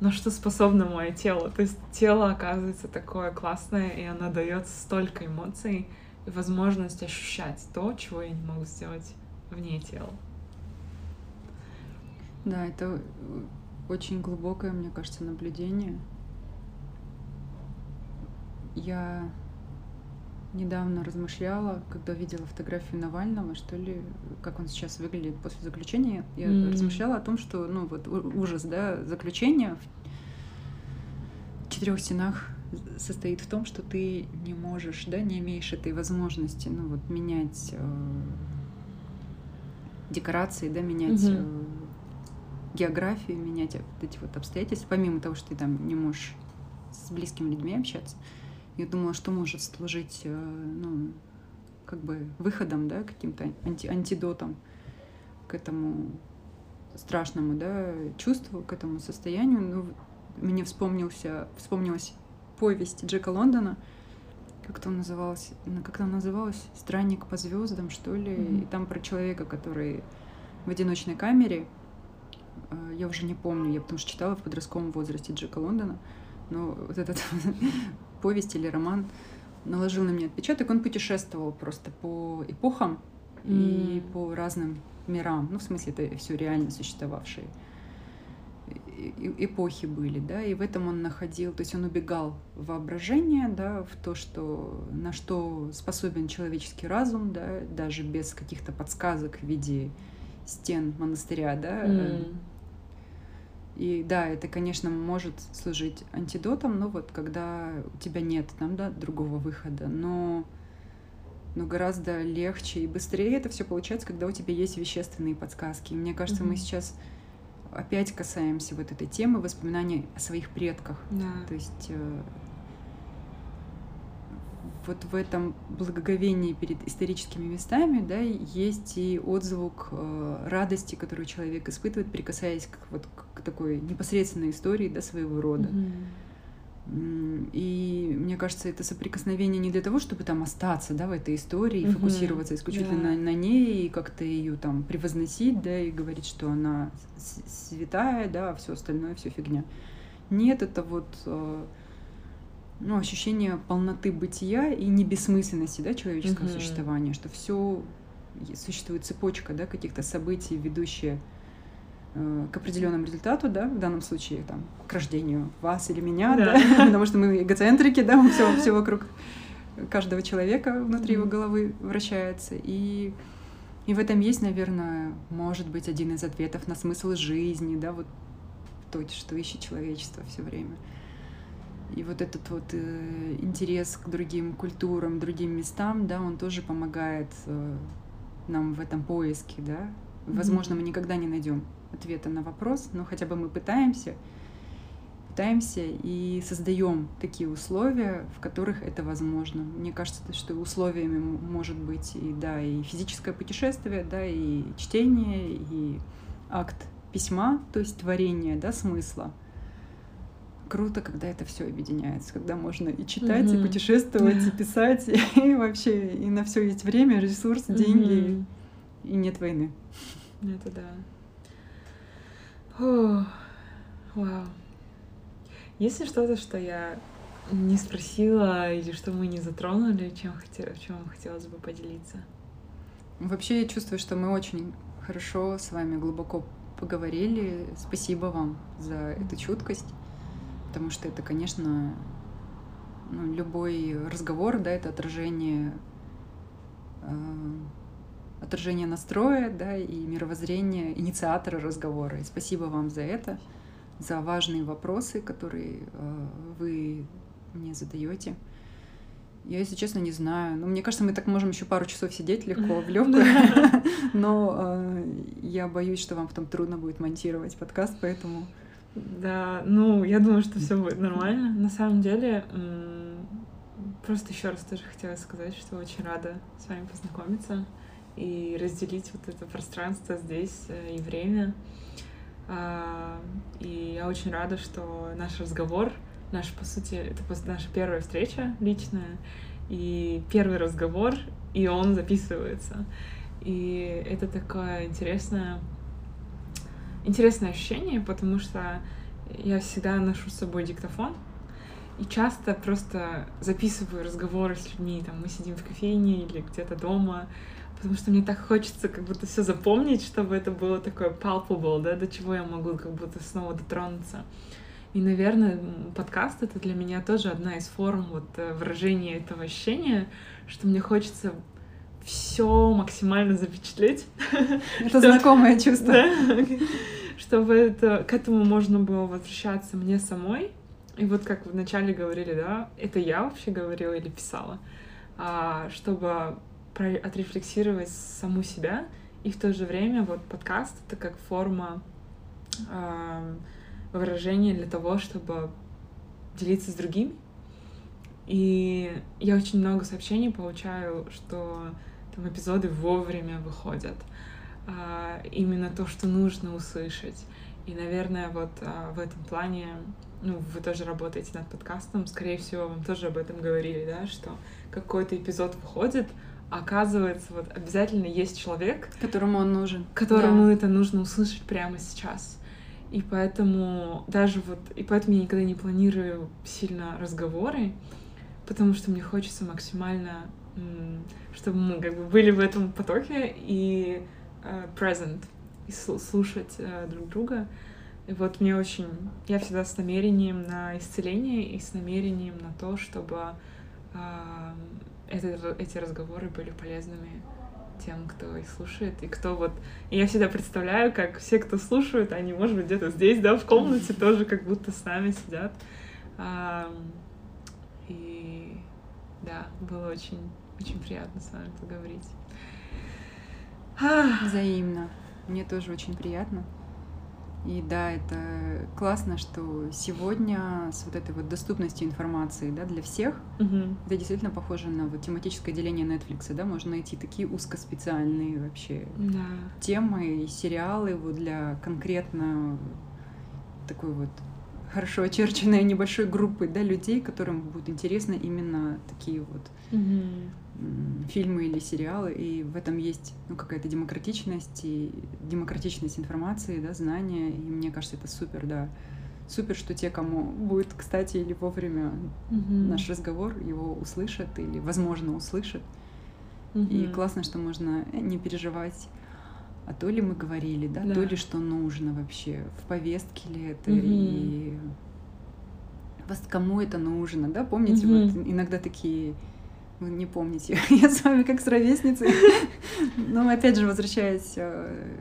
на что способно мое тело. То есть тело оказывается такое классное, и оно дает столько эмоций и возможность ощущать то, чего я не могу сделать вне тела. Да, это очень глубокое, мне кажется, наблюдение. Я недавно размышляла, когда видела фотографию Навального, что ли, как он сейчас выглядит после заключения, я mm-hmm. размышляла о том, что, ну, вот ужас, да, заключения в четырех стенах состоит в том, что ты не можешь, да, не имеешь этой возможности, ну, вот менять э, декорации, да, менять mm-hmm. э, географию, менять вот эти вот обстоятельства, помимо того, что ты там не можешь с близкими людьми общаться. Я думала, что может служить, э, ну, как бы выходом, да, каким-то анти антидотом к этому страшному, да, чувству, к этому состоянию. Ну, мне вспомнился, вспомнилась повесть Джека Лондона, как там называлась, как там называлась, «Странник по звездам», что ли, mm-hmm. и там про человека, который в одиночной камере, э, я уже не помню, я потому что читала в подростковом возрасте Джека Лондона, но вот этот повесть или роман наложил на меня отпечаток. Он путешествовал просто по эпохам mm. и по разным мирам. Ну, в смысле, это все реально существовавшие эпохи были, да, и в этом он находил, то есть он убегал в воображение, да, в то, что, на что способен человеческий разум, да, даже без каких-то подсказок в виде стен монастыря, да, mm. И да, это, конечно, может служить антидотом, но вот когда у тебя нет там, да, другого выхода, но, но гораздо легче и быстрее это все получается, когда у тебя есть вещественные подсказки. И мне кажется, mm-hmm. мы сейчас опять касаемся вот этой темы воспоминаний о своих предках. Да. То есть э, вот в этом благоговении перед историческими местами, да, есть и отзвук э, радости, которую человек испытывает, прикасаясь к, вот, к такой непосредственной истории, да, своего рода. Mm-hmm. И мне кажется, это соприкосновение не для того, чтобы там остаться, да, в этой истории, mm-hmm. фокусироваться исключительно yeah. на, на ней и как-то ее там превозносить, да, и говорить, что она святая, да, а все остальное все фигня. Нет, это вот э, ну, ощущение полноты бытия и не бессмысленности да, человеческого mm-hmm. существования, что все существует цепочка да, каких-то событий, ведущие э, к определенному результату, да, в данном случае там, к рождению вас или меня, да. Да, потому что мы эгоцентрики, да, все, все вокруг каждого человека внутри его головы вращается. И, и в этом есть, наверное, может быть, один из ответов на смысл жизни, да, вот то, что ищет человечество все время. И вот этот вот э, интерес к другим культурам, другим местам, да, он тоже помогает э, нам в этом поиске, да. Возможно, mm-hmm. мы никогда не найдем ответа на вопрос, но хотя бы мы пытаемся, пытаемся и создаем такие условия, в которых это возможно. Мне кажется, что условиями может быть и да, и физическое путешествие, да, и чтение, и акт письма, то есть творение, да, смысла круто, когда это все объединяется, когда можно и читать, mm-hmm. и путешествовать, и писать, и, вообще и на все есть время, ресурс, деньги, mm-hmm. и нет войны. Это да. О, вау. Есть ли что-то, что я не спросила или что мы не затронули, чем, хотел, чем хотелось бы поделиться? Вообще я чувствую, что мы очень хорошо с вами глубоко поговорили. Спасибо вам за эту чуткость потому что это, конечно, ну, любой разговор, да, это отражение, э, отражение настроя, да, и мировоззрения инициатора разговора. И спасибо вам за это, за важные вопросы, которые э, вы мне задаете. Я, если честно, не знаю. Ну, мне кажется, мы так можем еще пару часов сидеть легко в легкую. Но э, я боюсь, что вам потом трудно будет монтировать подкаст, поэтому. Да, ну, я думаю, что все будет нормально. На самом деле, просто еще раз тоже хотела сказать, что очень рада с вами познакомиться и разделить вот это пространство здесь э, и время. А, и я очень рада, что наш разговор Наш, по сути, это наша первая встреча личная, и первый разговор, и он записывается. И это такое интересное, интересное ощущение, потому что я всегда ношу с собой диктофон, и часто просто записываю разговоры с людьми, там мы сидим в кофейне или где-то дома, потому что мне так хочется как будто все запомнить, чтобы это было такое palpable, да, до чего я могу как будто снова дотронуться. И, наверное, подкаст — это для меня тоже одна из форм вот э, выражения этого ощущения, что мне хочется все максимально запечатлеть. Это знакомое чувство. Чтобы это, к этому можно было возвращаться мне самой. И вот как вы вначале говорили, да, это я вообще говорила или писала, а, чтобы отрефлексировать саму себя. И в то же время вот подкаст — это как форма выражение для того, чтобы делиться с другими. И я очень много сообщений получаю, что там эпизоды вовремя выходят. А, именно то, что нужно услышать. И, наверное, вот а, в этом плане, ну, вы тоже работаете над подкастом, скорее всего, вам тоже об этом говорили, да, что какой-то эпизод выходит, оказывается, вот обязательно есть человек, которому он нужен, которому да. это нужно услышать прямо сейчас. И поэтому даже вот, и поэтому я никогда не планирую сильно разговоры, потому что мне хочется максимально, чтобы мы как бы были в этом потоке и uh, present, и слушать uh, друг друга. И вот мне очень... Я всегда с намерением на исцеление и с намерением на то, чтобы это, эти разговоры были полезными тем, кто их слушает, и кто вот... И я всегда представляю, как все, кто слушают, они, может быть, где-то здесь, да, в комнате тоже как будто с нами сидят. И да, было очень, очень приятно с вами поговорить. Взаимно. Мне тоже очень приятно. И да, это классно, что сегодня с вот этой вот доступностью информации да, для всех, угу. это действительно похоже на вот тематическое деление Netflix, да, можно найти такие узкоспециальные вообще да. темы и сериалы вот для конкретно такой вот хорошо очерченной небольшой группы да, людей, которым будет интересно именно такие вот угу фильмы или сериалы, и в этом есть ну, какая-то демократичность и демократичность информации, да, знания, и мне кажется, это супер, да. Супер, что те, кому будет, кстати, или вовремя mm-hmm. наш разговор, его услышат или, возможно, услышат. Mm-hmm. И классно, что можно не переживать, а то ли мы говорили, да, да. то ли что нужно вообще, в повестке ли это, mm-hmm. и вас кому это нужно, да, помните, mm-hmm. вот иногда такие вы не помните, я с вами как с ровесницей. Но опять же, возвращаясь э,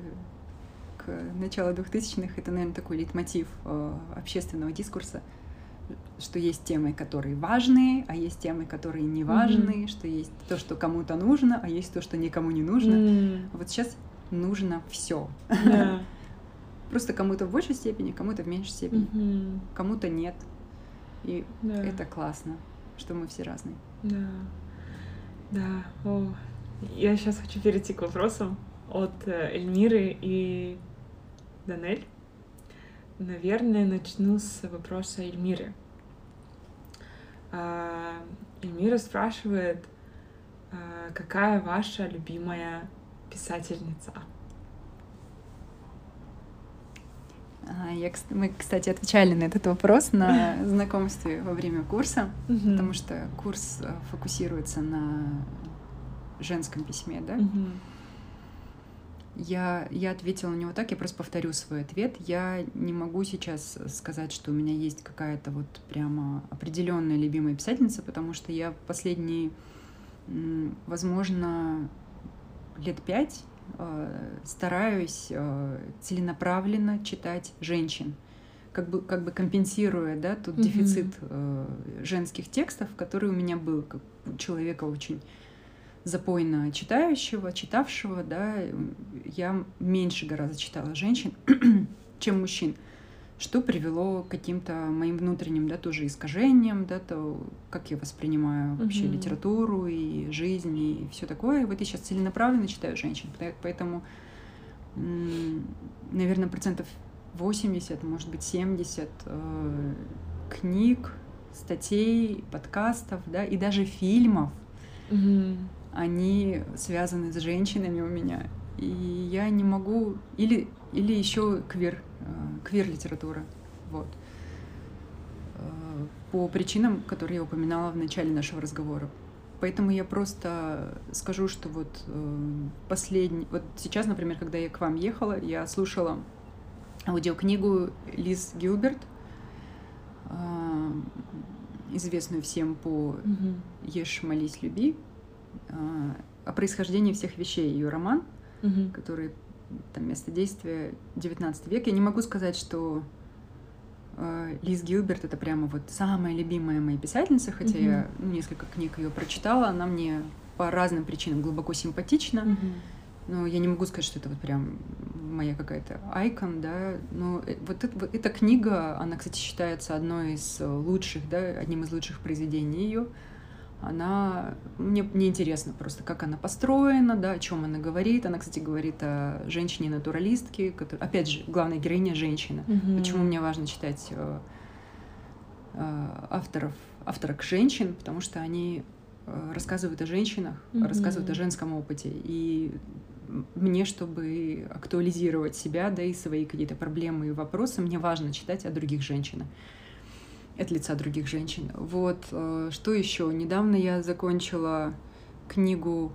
к началу 2000-х, это, наверное, такой лейтмотив э, общественного дискурса, что есть темы, которые важные, а есть темы, которые не важные, mm-hmm. что есть то, что кому-то нужно, а есть то, что никому не нужно. Mm-hmm. Вот сейчас нужно все. Yeah. Просто кому-то в большей степени, кому-то в меньшей степени, mm-hmm. кому-то нет. И yeah. это классно, что мы все разные. Yeah. Да, о. Я сейчас хочу перейти к вопросам от э, Эльмиры и Данель. Наверное, начну с вопроса Эльмиры. А, Эльмира спрашивает, а, какая ваша любимая писательница? Я, мы, кстати, отвечали на этот вопрос на знакомстве во время курса, mm-hmm. потому что курс э, фокусируется на женском письме, да? Mm-hmm. Я, я ответила на него так, я просто повторю свой ответ. Я не могу сейчас сказать, что у меня есть какая-то вот прямо определенная любимая писательница, потому что я последние, возможно, лет пять стараюсь э, целенаправленно читать женщин, как бы, как бы компенсируя, да, тот mm-hmm. дефицит э, женских текстов, который у меня был, как у человека очень запойно читающего, читавшего, да, я меньше гораздо читала женщин, чем мужчин, что привело к каким-то моим внутренним, да, тоже искажениям, да, то, как я воспринимаю вообще mm-hmm. литературу и жизнь и все такое. И вот я сейчас целенаправленно читаю женщин, поэтому, наверное, процентов 80, может быть, 70 э, книг, статей, подкастов, да, и даже фильмов, mm-hmm. они связаны с женщинами у меня. И я не могу... Или, или еще квир, э, квир-литература. Вот. Э, по причинам, которые я упоминала в начале нашего разговора. Поэтому я просто скажу, что вот э, последний... Вот сейчас, например, когда я к вам ехала, я слушала аудиокнигу Лиз Гилберт, известную всем по «Ешь, молись, люби», о происхождении всех вещей, ее роман, который там место действия 19 век. Я не могу сказать, что а, Лиз Гилберт это прямо вот самая любимая моя писательница, хотя я ну, несколько книг ее прочитала, она мне по разным причинам глубоко симпатична. Но я не могу сказать, что это вот прям моя какая-то айкон, да. Но э, вот, это, вот эта книга, она, кстати, считается одной из лучших, да, одним из лучших произведений ее. Она мне, мне интересно просто, как она построена, да, о чем она говорит. Она, кстати, говорит о женщине-натуралистке, которая, опять же, главная героиня женщина. Mm-hmm. Почему мне важно читать э, э, авторов, авторок женщин, потому что они э, рассказывают о женщинах, mm-hmm. рассказывают о женском опыте. И мне, чтобы актуализировать себя, да, и свои какие-то проблемы и вопросы, мне важно читать о других женщинах от лица других женщин. Вот, э, что еще? Недавно я закончила книгу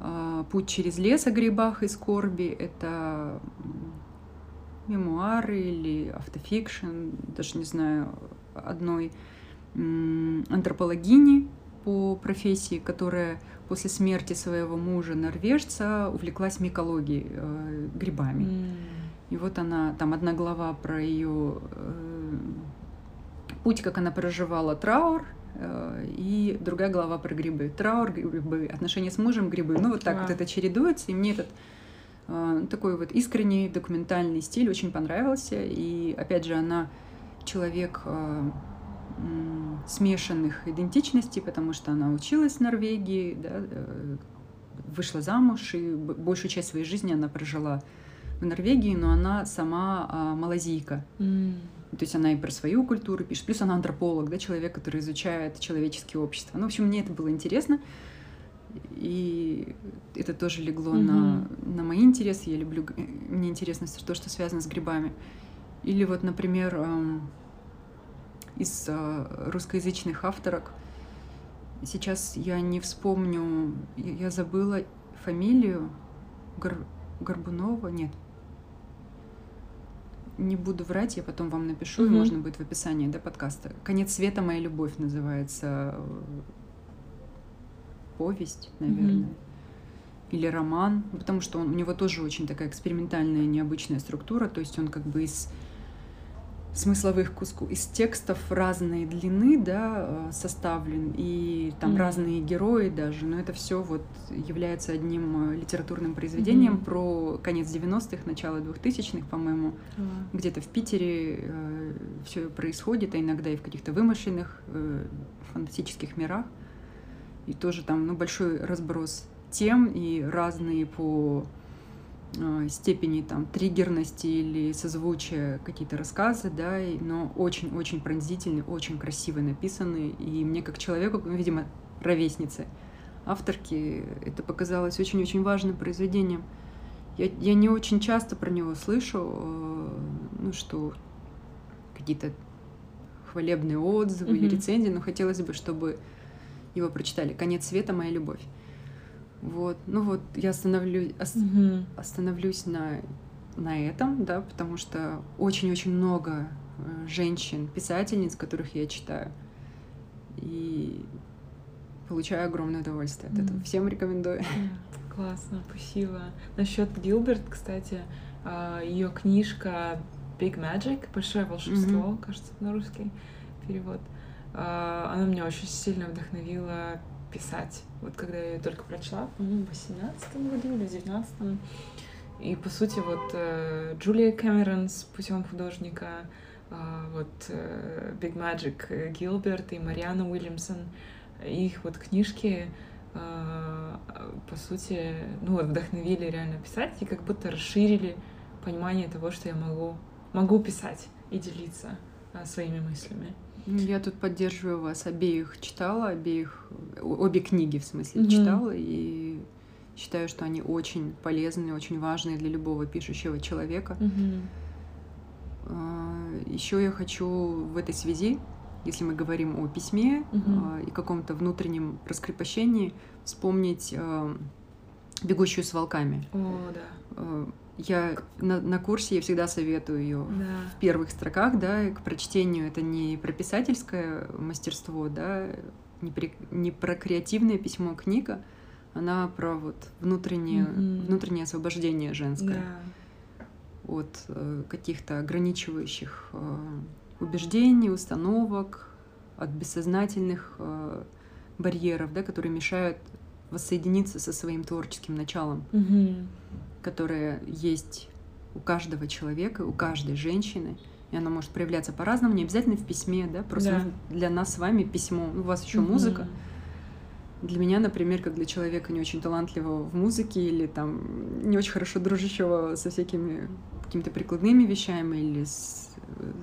э, «Путь через лес о грибах и скорби». Это мемуары или автофикшн, даже не знаю, одной антропологини по профессии, которая после смерти своего мужа норвежца увлеклась микологией, э, грибами. Mm. И вот она, там одна глава про ее э, путь, как она проживала траур, э, и другая глава про грибы. Траур, грибы, отношения с мужем, грибы. Ну вот так wow. вот это чередуется, и мне этот э, такой вот искренний документальный стиль очень понравился. И опять же, она человек э, смешанных идентичностей, потому что она училась в Норвегии, да, вышла замуж, и большую часть своей жизни она прожила в Норвегии, но она сама а, малазийка. Mm. То есть она и про свою культуру пишет, плюс она антрополог, да, человек, который изучает человеческие общества. Ну, в общем, мне это было интересно, и это тоже легло mm-hmm. на, на мои интересы. Я люблю, мне интересно то, что связано с грибами. Или вот, например, эм, из э, русскоязычных авторок. Сейчас я не вспомню, я забыла фамилию Гор, Горбунова, нет. Не буду врать, я потом вам напишу, угу. и можно будет в описании да, подкаста. «Конец света. Моя любовь» называется э, повесть, наверное. Угу. Или роман, потому что он, у него тоже очень такая экспериментальная, необычная структура, то есть он как бы из смысловых кусков, из текстов разной длины, да, э, составлен, и там mm-hmm. разные герои даже, но это все вот является одним э, литературным произведением mm-hmm. про конец 90-х, начало 2000-х, по-моему, mm-hmm. где-то в Питере э, все происходит, а иногда и в каких-то вымышленных э, фантастических мирах, и тоже там, ну, большой разброс тем и разные по степени там триггерности или созвучия какие-то рассказы, да, но очень-очень пронзительные, очень красиво написаны, и мне как человеку, ну, видимо, ровеснице авторки, это показалось очень-очень важным произведением. Я, я не очень часто про него слышу, э, ну, что какие-то хвалебные отзывы mm-hmm. или рецензии, но хотелось бы, чтобы его прочитали. «Конец света. Моя любовь». Вот, ну вот я остановлюсь, ос, угу. остановлюсь на, на этом, да, потому что очень-очень много э, женщин, писательниц, которых я читаю, и получаю огромное удовольствие от этого. Всем рекомендую. Классно, спасибо. Насчет Гилберт, кстати, а, ее книжка Big Magic, большое волшебство, mm-hmm. кажется, на русский перевод. Uh, она меня очень сильно вдохновила писать. Вот когда я ее только прочла, по-моему, в 18 году или в 19 и, по сути, вот э, Джулия Кэмерон с путем художника, э, вот э, Big Magic Гилберт и Мариана Уильямсон, их вот книжки, по сути, ну вот вдохновили реально писать и как будто расширили понимание того, что я могу, могу писать и делиться своими мыслями. Я тут поддерживаю вас. Обеих читала, обеих, обе книги, в смысле, mm-hmm. читала, и считаю, что они очень полезные, очень важные для любого пишущего человека. Mm-hmm. Еще я хочу в этой связи, если мы говорим о письме mm-hmm. и каком-то внутреннем раскрепощении, вспомнить а, «Бегущую с волками». О, да я на, на курсе я всегда советую ее да. в первых строках, да, к прочтению. Это не про писательское мастерство, да, не, при, не про креативное письмо, книга. Она про вот внутреннее, mm-hmm. внутреннее освобождение женское да. от э, каких-то ограничивающих э, убеждений, установок, от бессознательных э, барьеров, да, которые мешают воссоединиться со своим творческим началом. Mm-hmm которое есть у каждого человека, у каждой женщины, и оно может проявляться по-разному, не обязательно в письме, да, просто да. для нас с вами письмо, у вас еще mm-hmm. музыка. Для меня, например, как для человека не очень талантливого в музыке или там не очень хорошо дружащего со всякими какими-то прикладными вещами или с,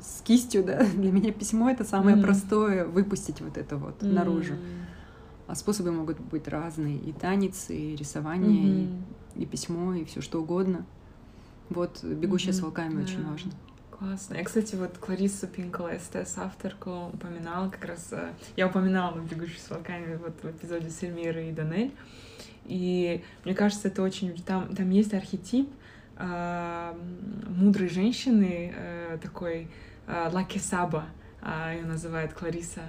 с кистью, да, для меня письмо это самое mm-hmm. простое выпустить вот это вот mm-hmm. наружу. А способы могут быть разные, и танец, и рисование, mm-hmm и письмо, и все что угодно. Вот «Бегущая mm-hmm. с волками» yeah. очень важно. Классно. Я, кстати, вот Клариссу Пинкола, СТС авторку, упоминала как раз... Э, я упоминала «Бегущую с волками» вот в эпизоде с Эльмирой и Данель. И мне кажется, это очень... Там, там есть архетип э, мудрой женщины, э, такой э, Лаки Саба, э, ее называет Клариса,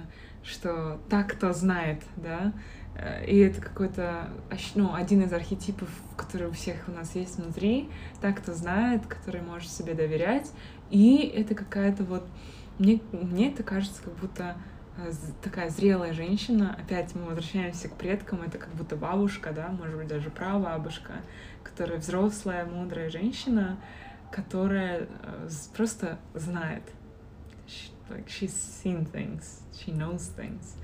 что так, кто знает, да, и это какой-то, ну, один из архетипов, который у всех у нас есть внутри, так кто знает, который может себе доверять. И это какая-то вот, мне, мне это кажется, как будто э, такая зрелая женщина, опять мы возвращаемся к предкам, это как будто бабушка, да, может быть, даже прабабушка, которая взрослая, мудрая женщина, которая э, просто знает. She, like, she's seen things, she knows things.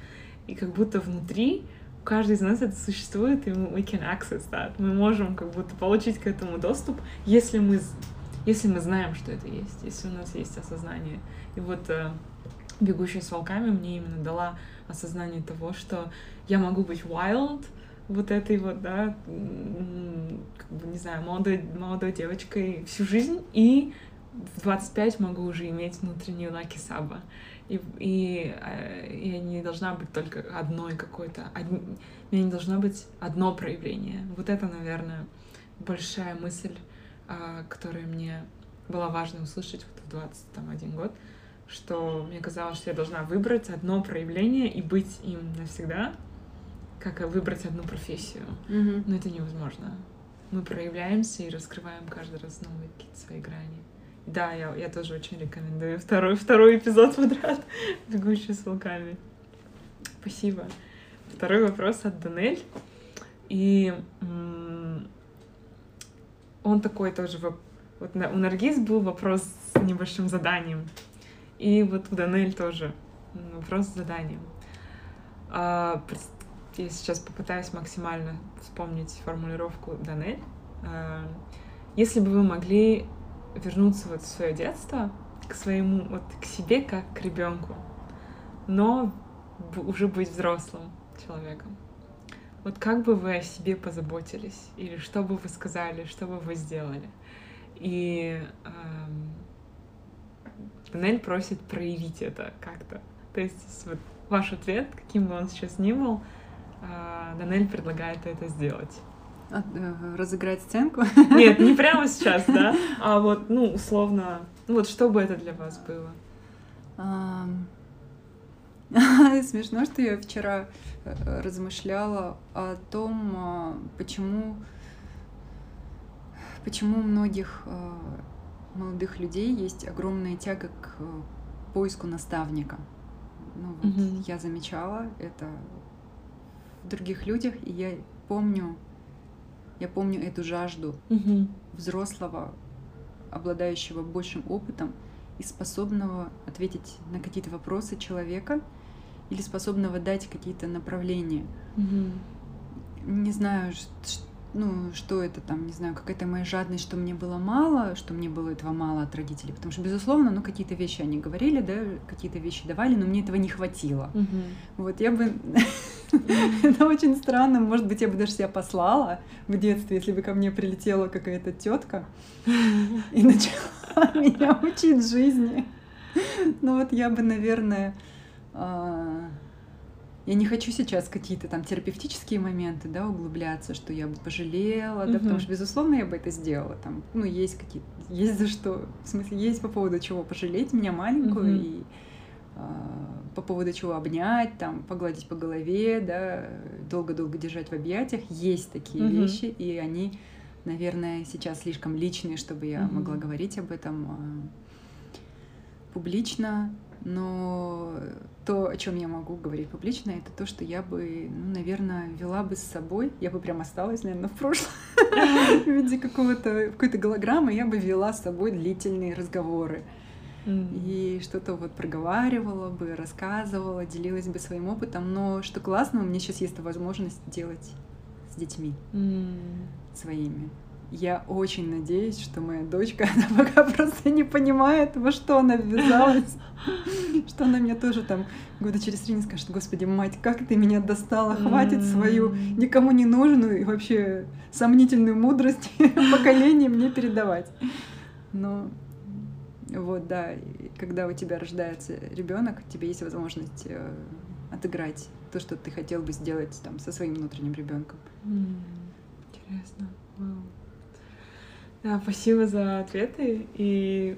И как будто внутри каждый из нас это существует, и мы can access that. Мы можем как будто получить к этому доступ, если мы, если мы знаем, что это есть, если у нас есть осознание. И вот э, «Бегущая с волками» мне именно дала осознание того, что я могу быть wild, вот этой вот, да, как бы, не знаю, молодой, молодой девочкой всю жизнь, и в 25 могу уже иметь внутреннюю лаки саба и, и, э, я не должна быть только одной какой-то, од... у меня не должно быть одно проявление. Вот это, наверное, большая мысль, а, которая мне была важно услышать вот в 21 год, что мне казалось, что я должна выбрать одно проявление и быть им навсегда, как выбрать одну профессию. Mm-hmm. Но это невозможно. Мы проявляемся и раскрываем каждый раз новые какие-то свои грани. Да, я, я тоже очень рекомендую второй, второй эпизод подряд «Бегущий с волками». Спасибо. Второй вопрос от Данель. И он такой тоже... Вот у Наргиз был вопрос с небольшим заданием. И вот у Данель тоже вопрос с заданием. А, я сейчас попытаюсь максимально вспомнить формулировку Данель. А, если бы вы могли вернуться вот в свое детство, к своему, вот к себе, как к ребенку, но уже быть взрослым человеком. Вот как бы вы о себе позаботились, или что бы вы сказали, что бы вы сделали. И эм, Данель просит проявить это как-то. То есть вот ваш ответ, каким бы он сейчас ни был, э, Данель предлагает это сделать. Э, разыграть сценку? Нет, не прямо сейчас, да, а вот, ну, условно, ну вот что бы это для вас было? Смешно, что я вчера э, размышляла о том, а, почему, почему у многих у молодых людей есть огромная тяга к поиску наставника. Ну вот Мгм. я замечала это в других людях, и я помню, я помню эту жажду Мгм. взрослого, обладающего большим опытом и способного ответить на какие-то вопросы человека или способного дать какие-то направления. Мгм. Не знаю, ш- ну, что это там, не знаю, какая-то моя жадность, что мне было мало, что мне было этого мало от родителей. Потому что, безусловно, ну, какие-то вещи они говорили, да, какие-то вещи давали, но мне этого не хватило. Мгм. Вот я бы... Это очень странно. Может быть, я бы даже себя послала в детстве, если бы ко мне прилетела какая-то тетка и начала меня учить жизни. Ну вот я бы, наверное... Я не хочу сейчас какие-то там терапевтические моменты, да, углубляться, что я бы пожалела, да, потому что, безусловно, я бы это сделала. Там, ну, есть какие-то, есть за что, в смысле, есть по поводу чего пожалеть меня маленькую Мгм. и а, по поводу чего обнять, там, погладить по голове, да, долго-долго держать в объятиях. Есть такие Мгм. вещи, и они, наверное, сейчас слишком личные, чтобы я Мгм. могла говорить об этом а, публично. Но то, о чем я могу говорить публично, это то, что я бы, ну, наверное, вела бы с собой. Я бы прям осталась, наверное, в прошлом в виде какого-то какой-то голограммы. Я бы вела с собой длительные разговоры и что-то вот проговаривала бы, рассказывала, делилась бы своим опытом. Но что классно, у меня сейчас есть возможность делать с детьми своими. Я очень надеюсь, что моя дочка, она пока просто не понимает, во что она ввязалась, что она мне тоже там года через три не скажет, господи, мать, как ты меня достала, хватит свою никому не нужную и вообще сомнительную мудрость поколения мне передавать. Но вот, да, когда у тебя рождается ребенок, тебе есть возможность э, отыграть то, что ты хотел бы сделать там со своим внутренним ребенком. Интересно. Вау. Да, спасибо за ответы. И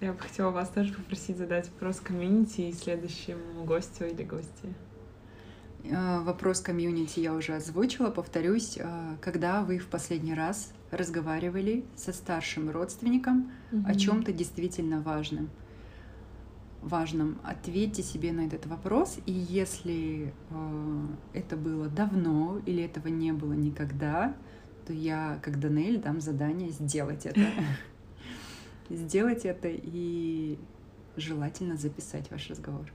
я бы хотела вас тоже попросить задать вопрос комьюнити и следующему гостю или гости. Э, Вопрос комьюнити я уже озвучила, повторюсь. э, Когда вы в последний раз разговаривали со старшим родственником о чем-то действительно важном? важном. Ответьте себе на этот вопрос, и если э, это было давно или этого не было никогда, то я, как Данель, дам задание сделать это. Сделать это и желательно записать ваш разговор.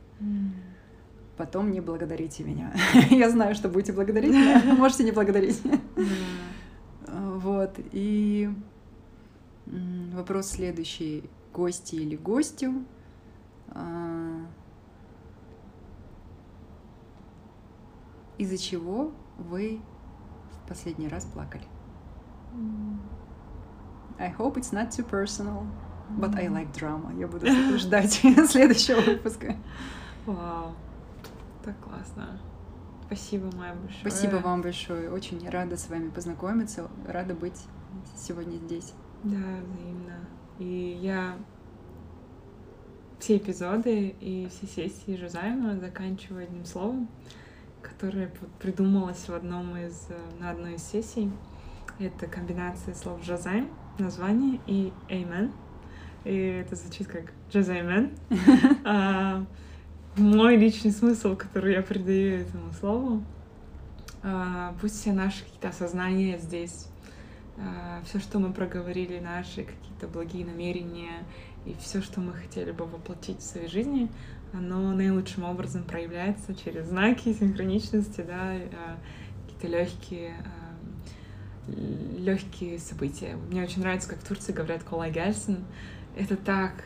Потом не благодарите меня. Я знаю, что будете благодарить меня. Можете не благодарить. Да. Вот. И вопрос следующий. Гости или гостю? А, Из-за чего вы в последний раз плакали? I hope it's not too personal, but I like drama. Я буду ждать следующего выпуска. Вау. Так классно. Спасибо, Майя, большое. Спасибо вам большое. Очень рада с вами познакомиться. Рада быть сегодня здесь. Да, взаимно. И я все эпизоды и все сессии Жозайма заканчиваю одним словом, которое придумалось в одном из, э, на одной из сессий. Это комбинация слов Жозайм, название, и Amen. И это звучит как Жозаймен. А, Мой личный смысл, который я придаю этому слову, а, пусть все наши какие-то осознания здесь, все, что мы проговорили, наши какие-то благие намерения и все, что мы хотели бы воплотить в своей жизни, оно наилучшим образом проявляется через знаки, синхроничности, да, э, какие-то легкие легкие события. Мне очень нравится, как в Турции говорят «Колай Гельсен». Это так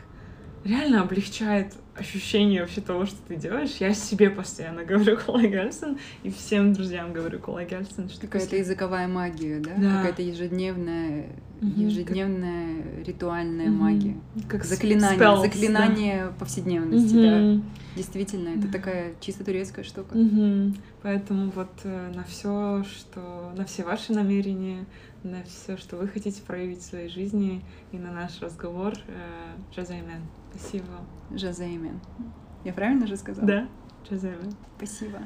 реально облегчает ощущение вообще того, что ты делаешь. Я себе постоянно говорю «Колай Гельсен», и всем друзьям говорю «Колай Гельсен». Что Какая-то после- языковая магия, да? Да. Какая-то ежедневная, Мгм, ежедневная ритуальная Мгм. магия. Как Заклинание, spells, заклинание повседневности, да. да. Действительно, это Да. такая чисто турецкая штука. Мгм. Поэтому вот э, на все, что на все ваши намерения, на все, что вы хотите проявить в своей жизни, и на наш разговор, э, Джазаймен. Спасибо. Жазеймен. Я правильно же сказала? Да, Джазаймен. Спасибо.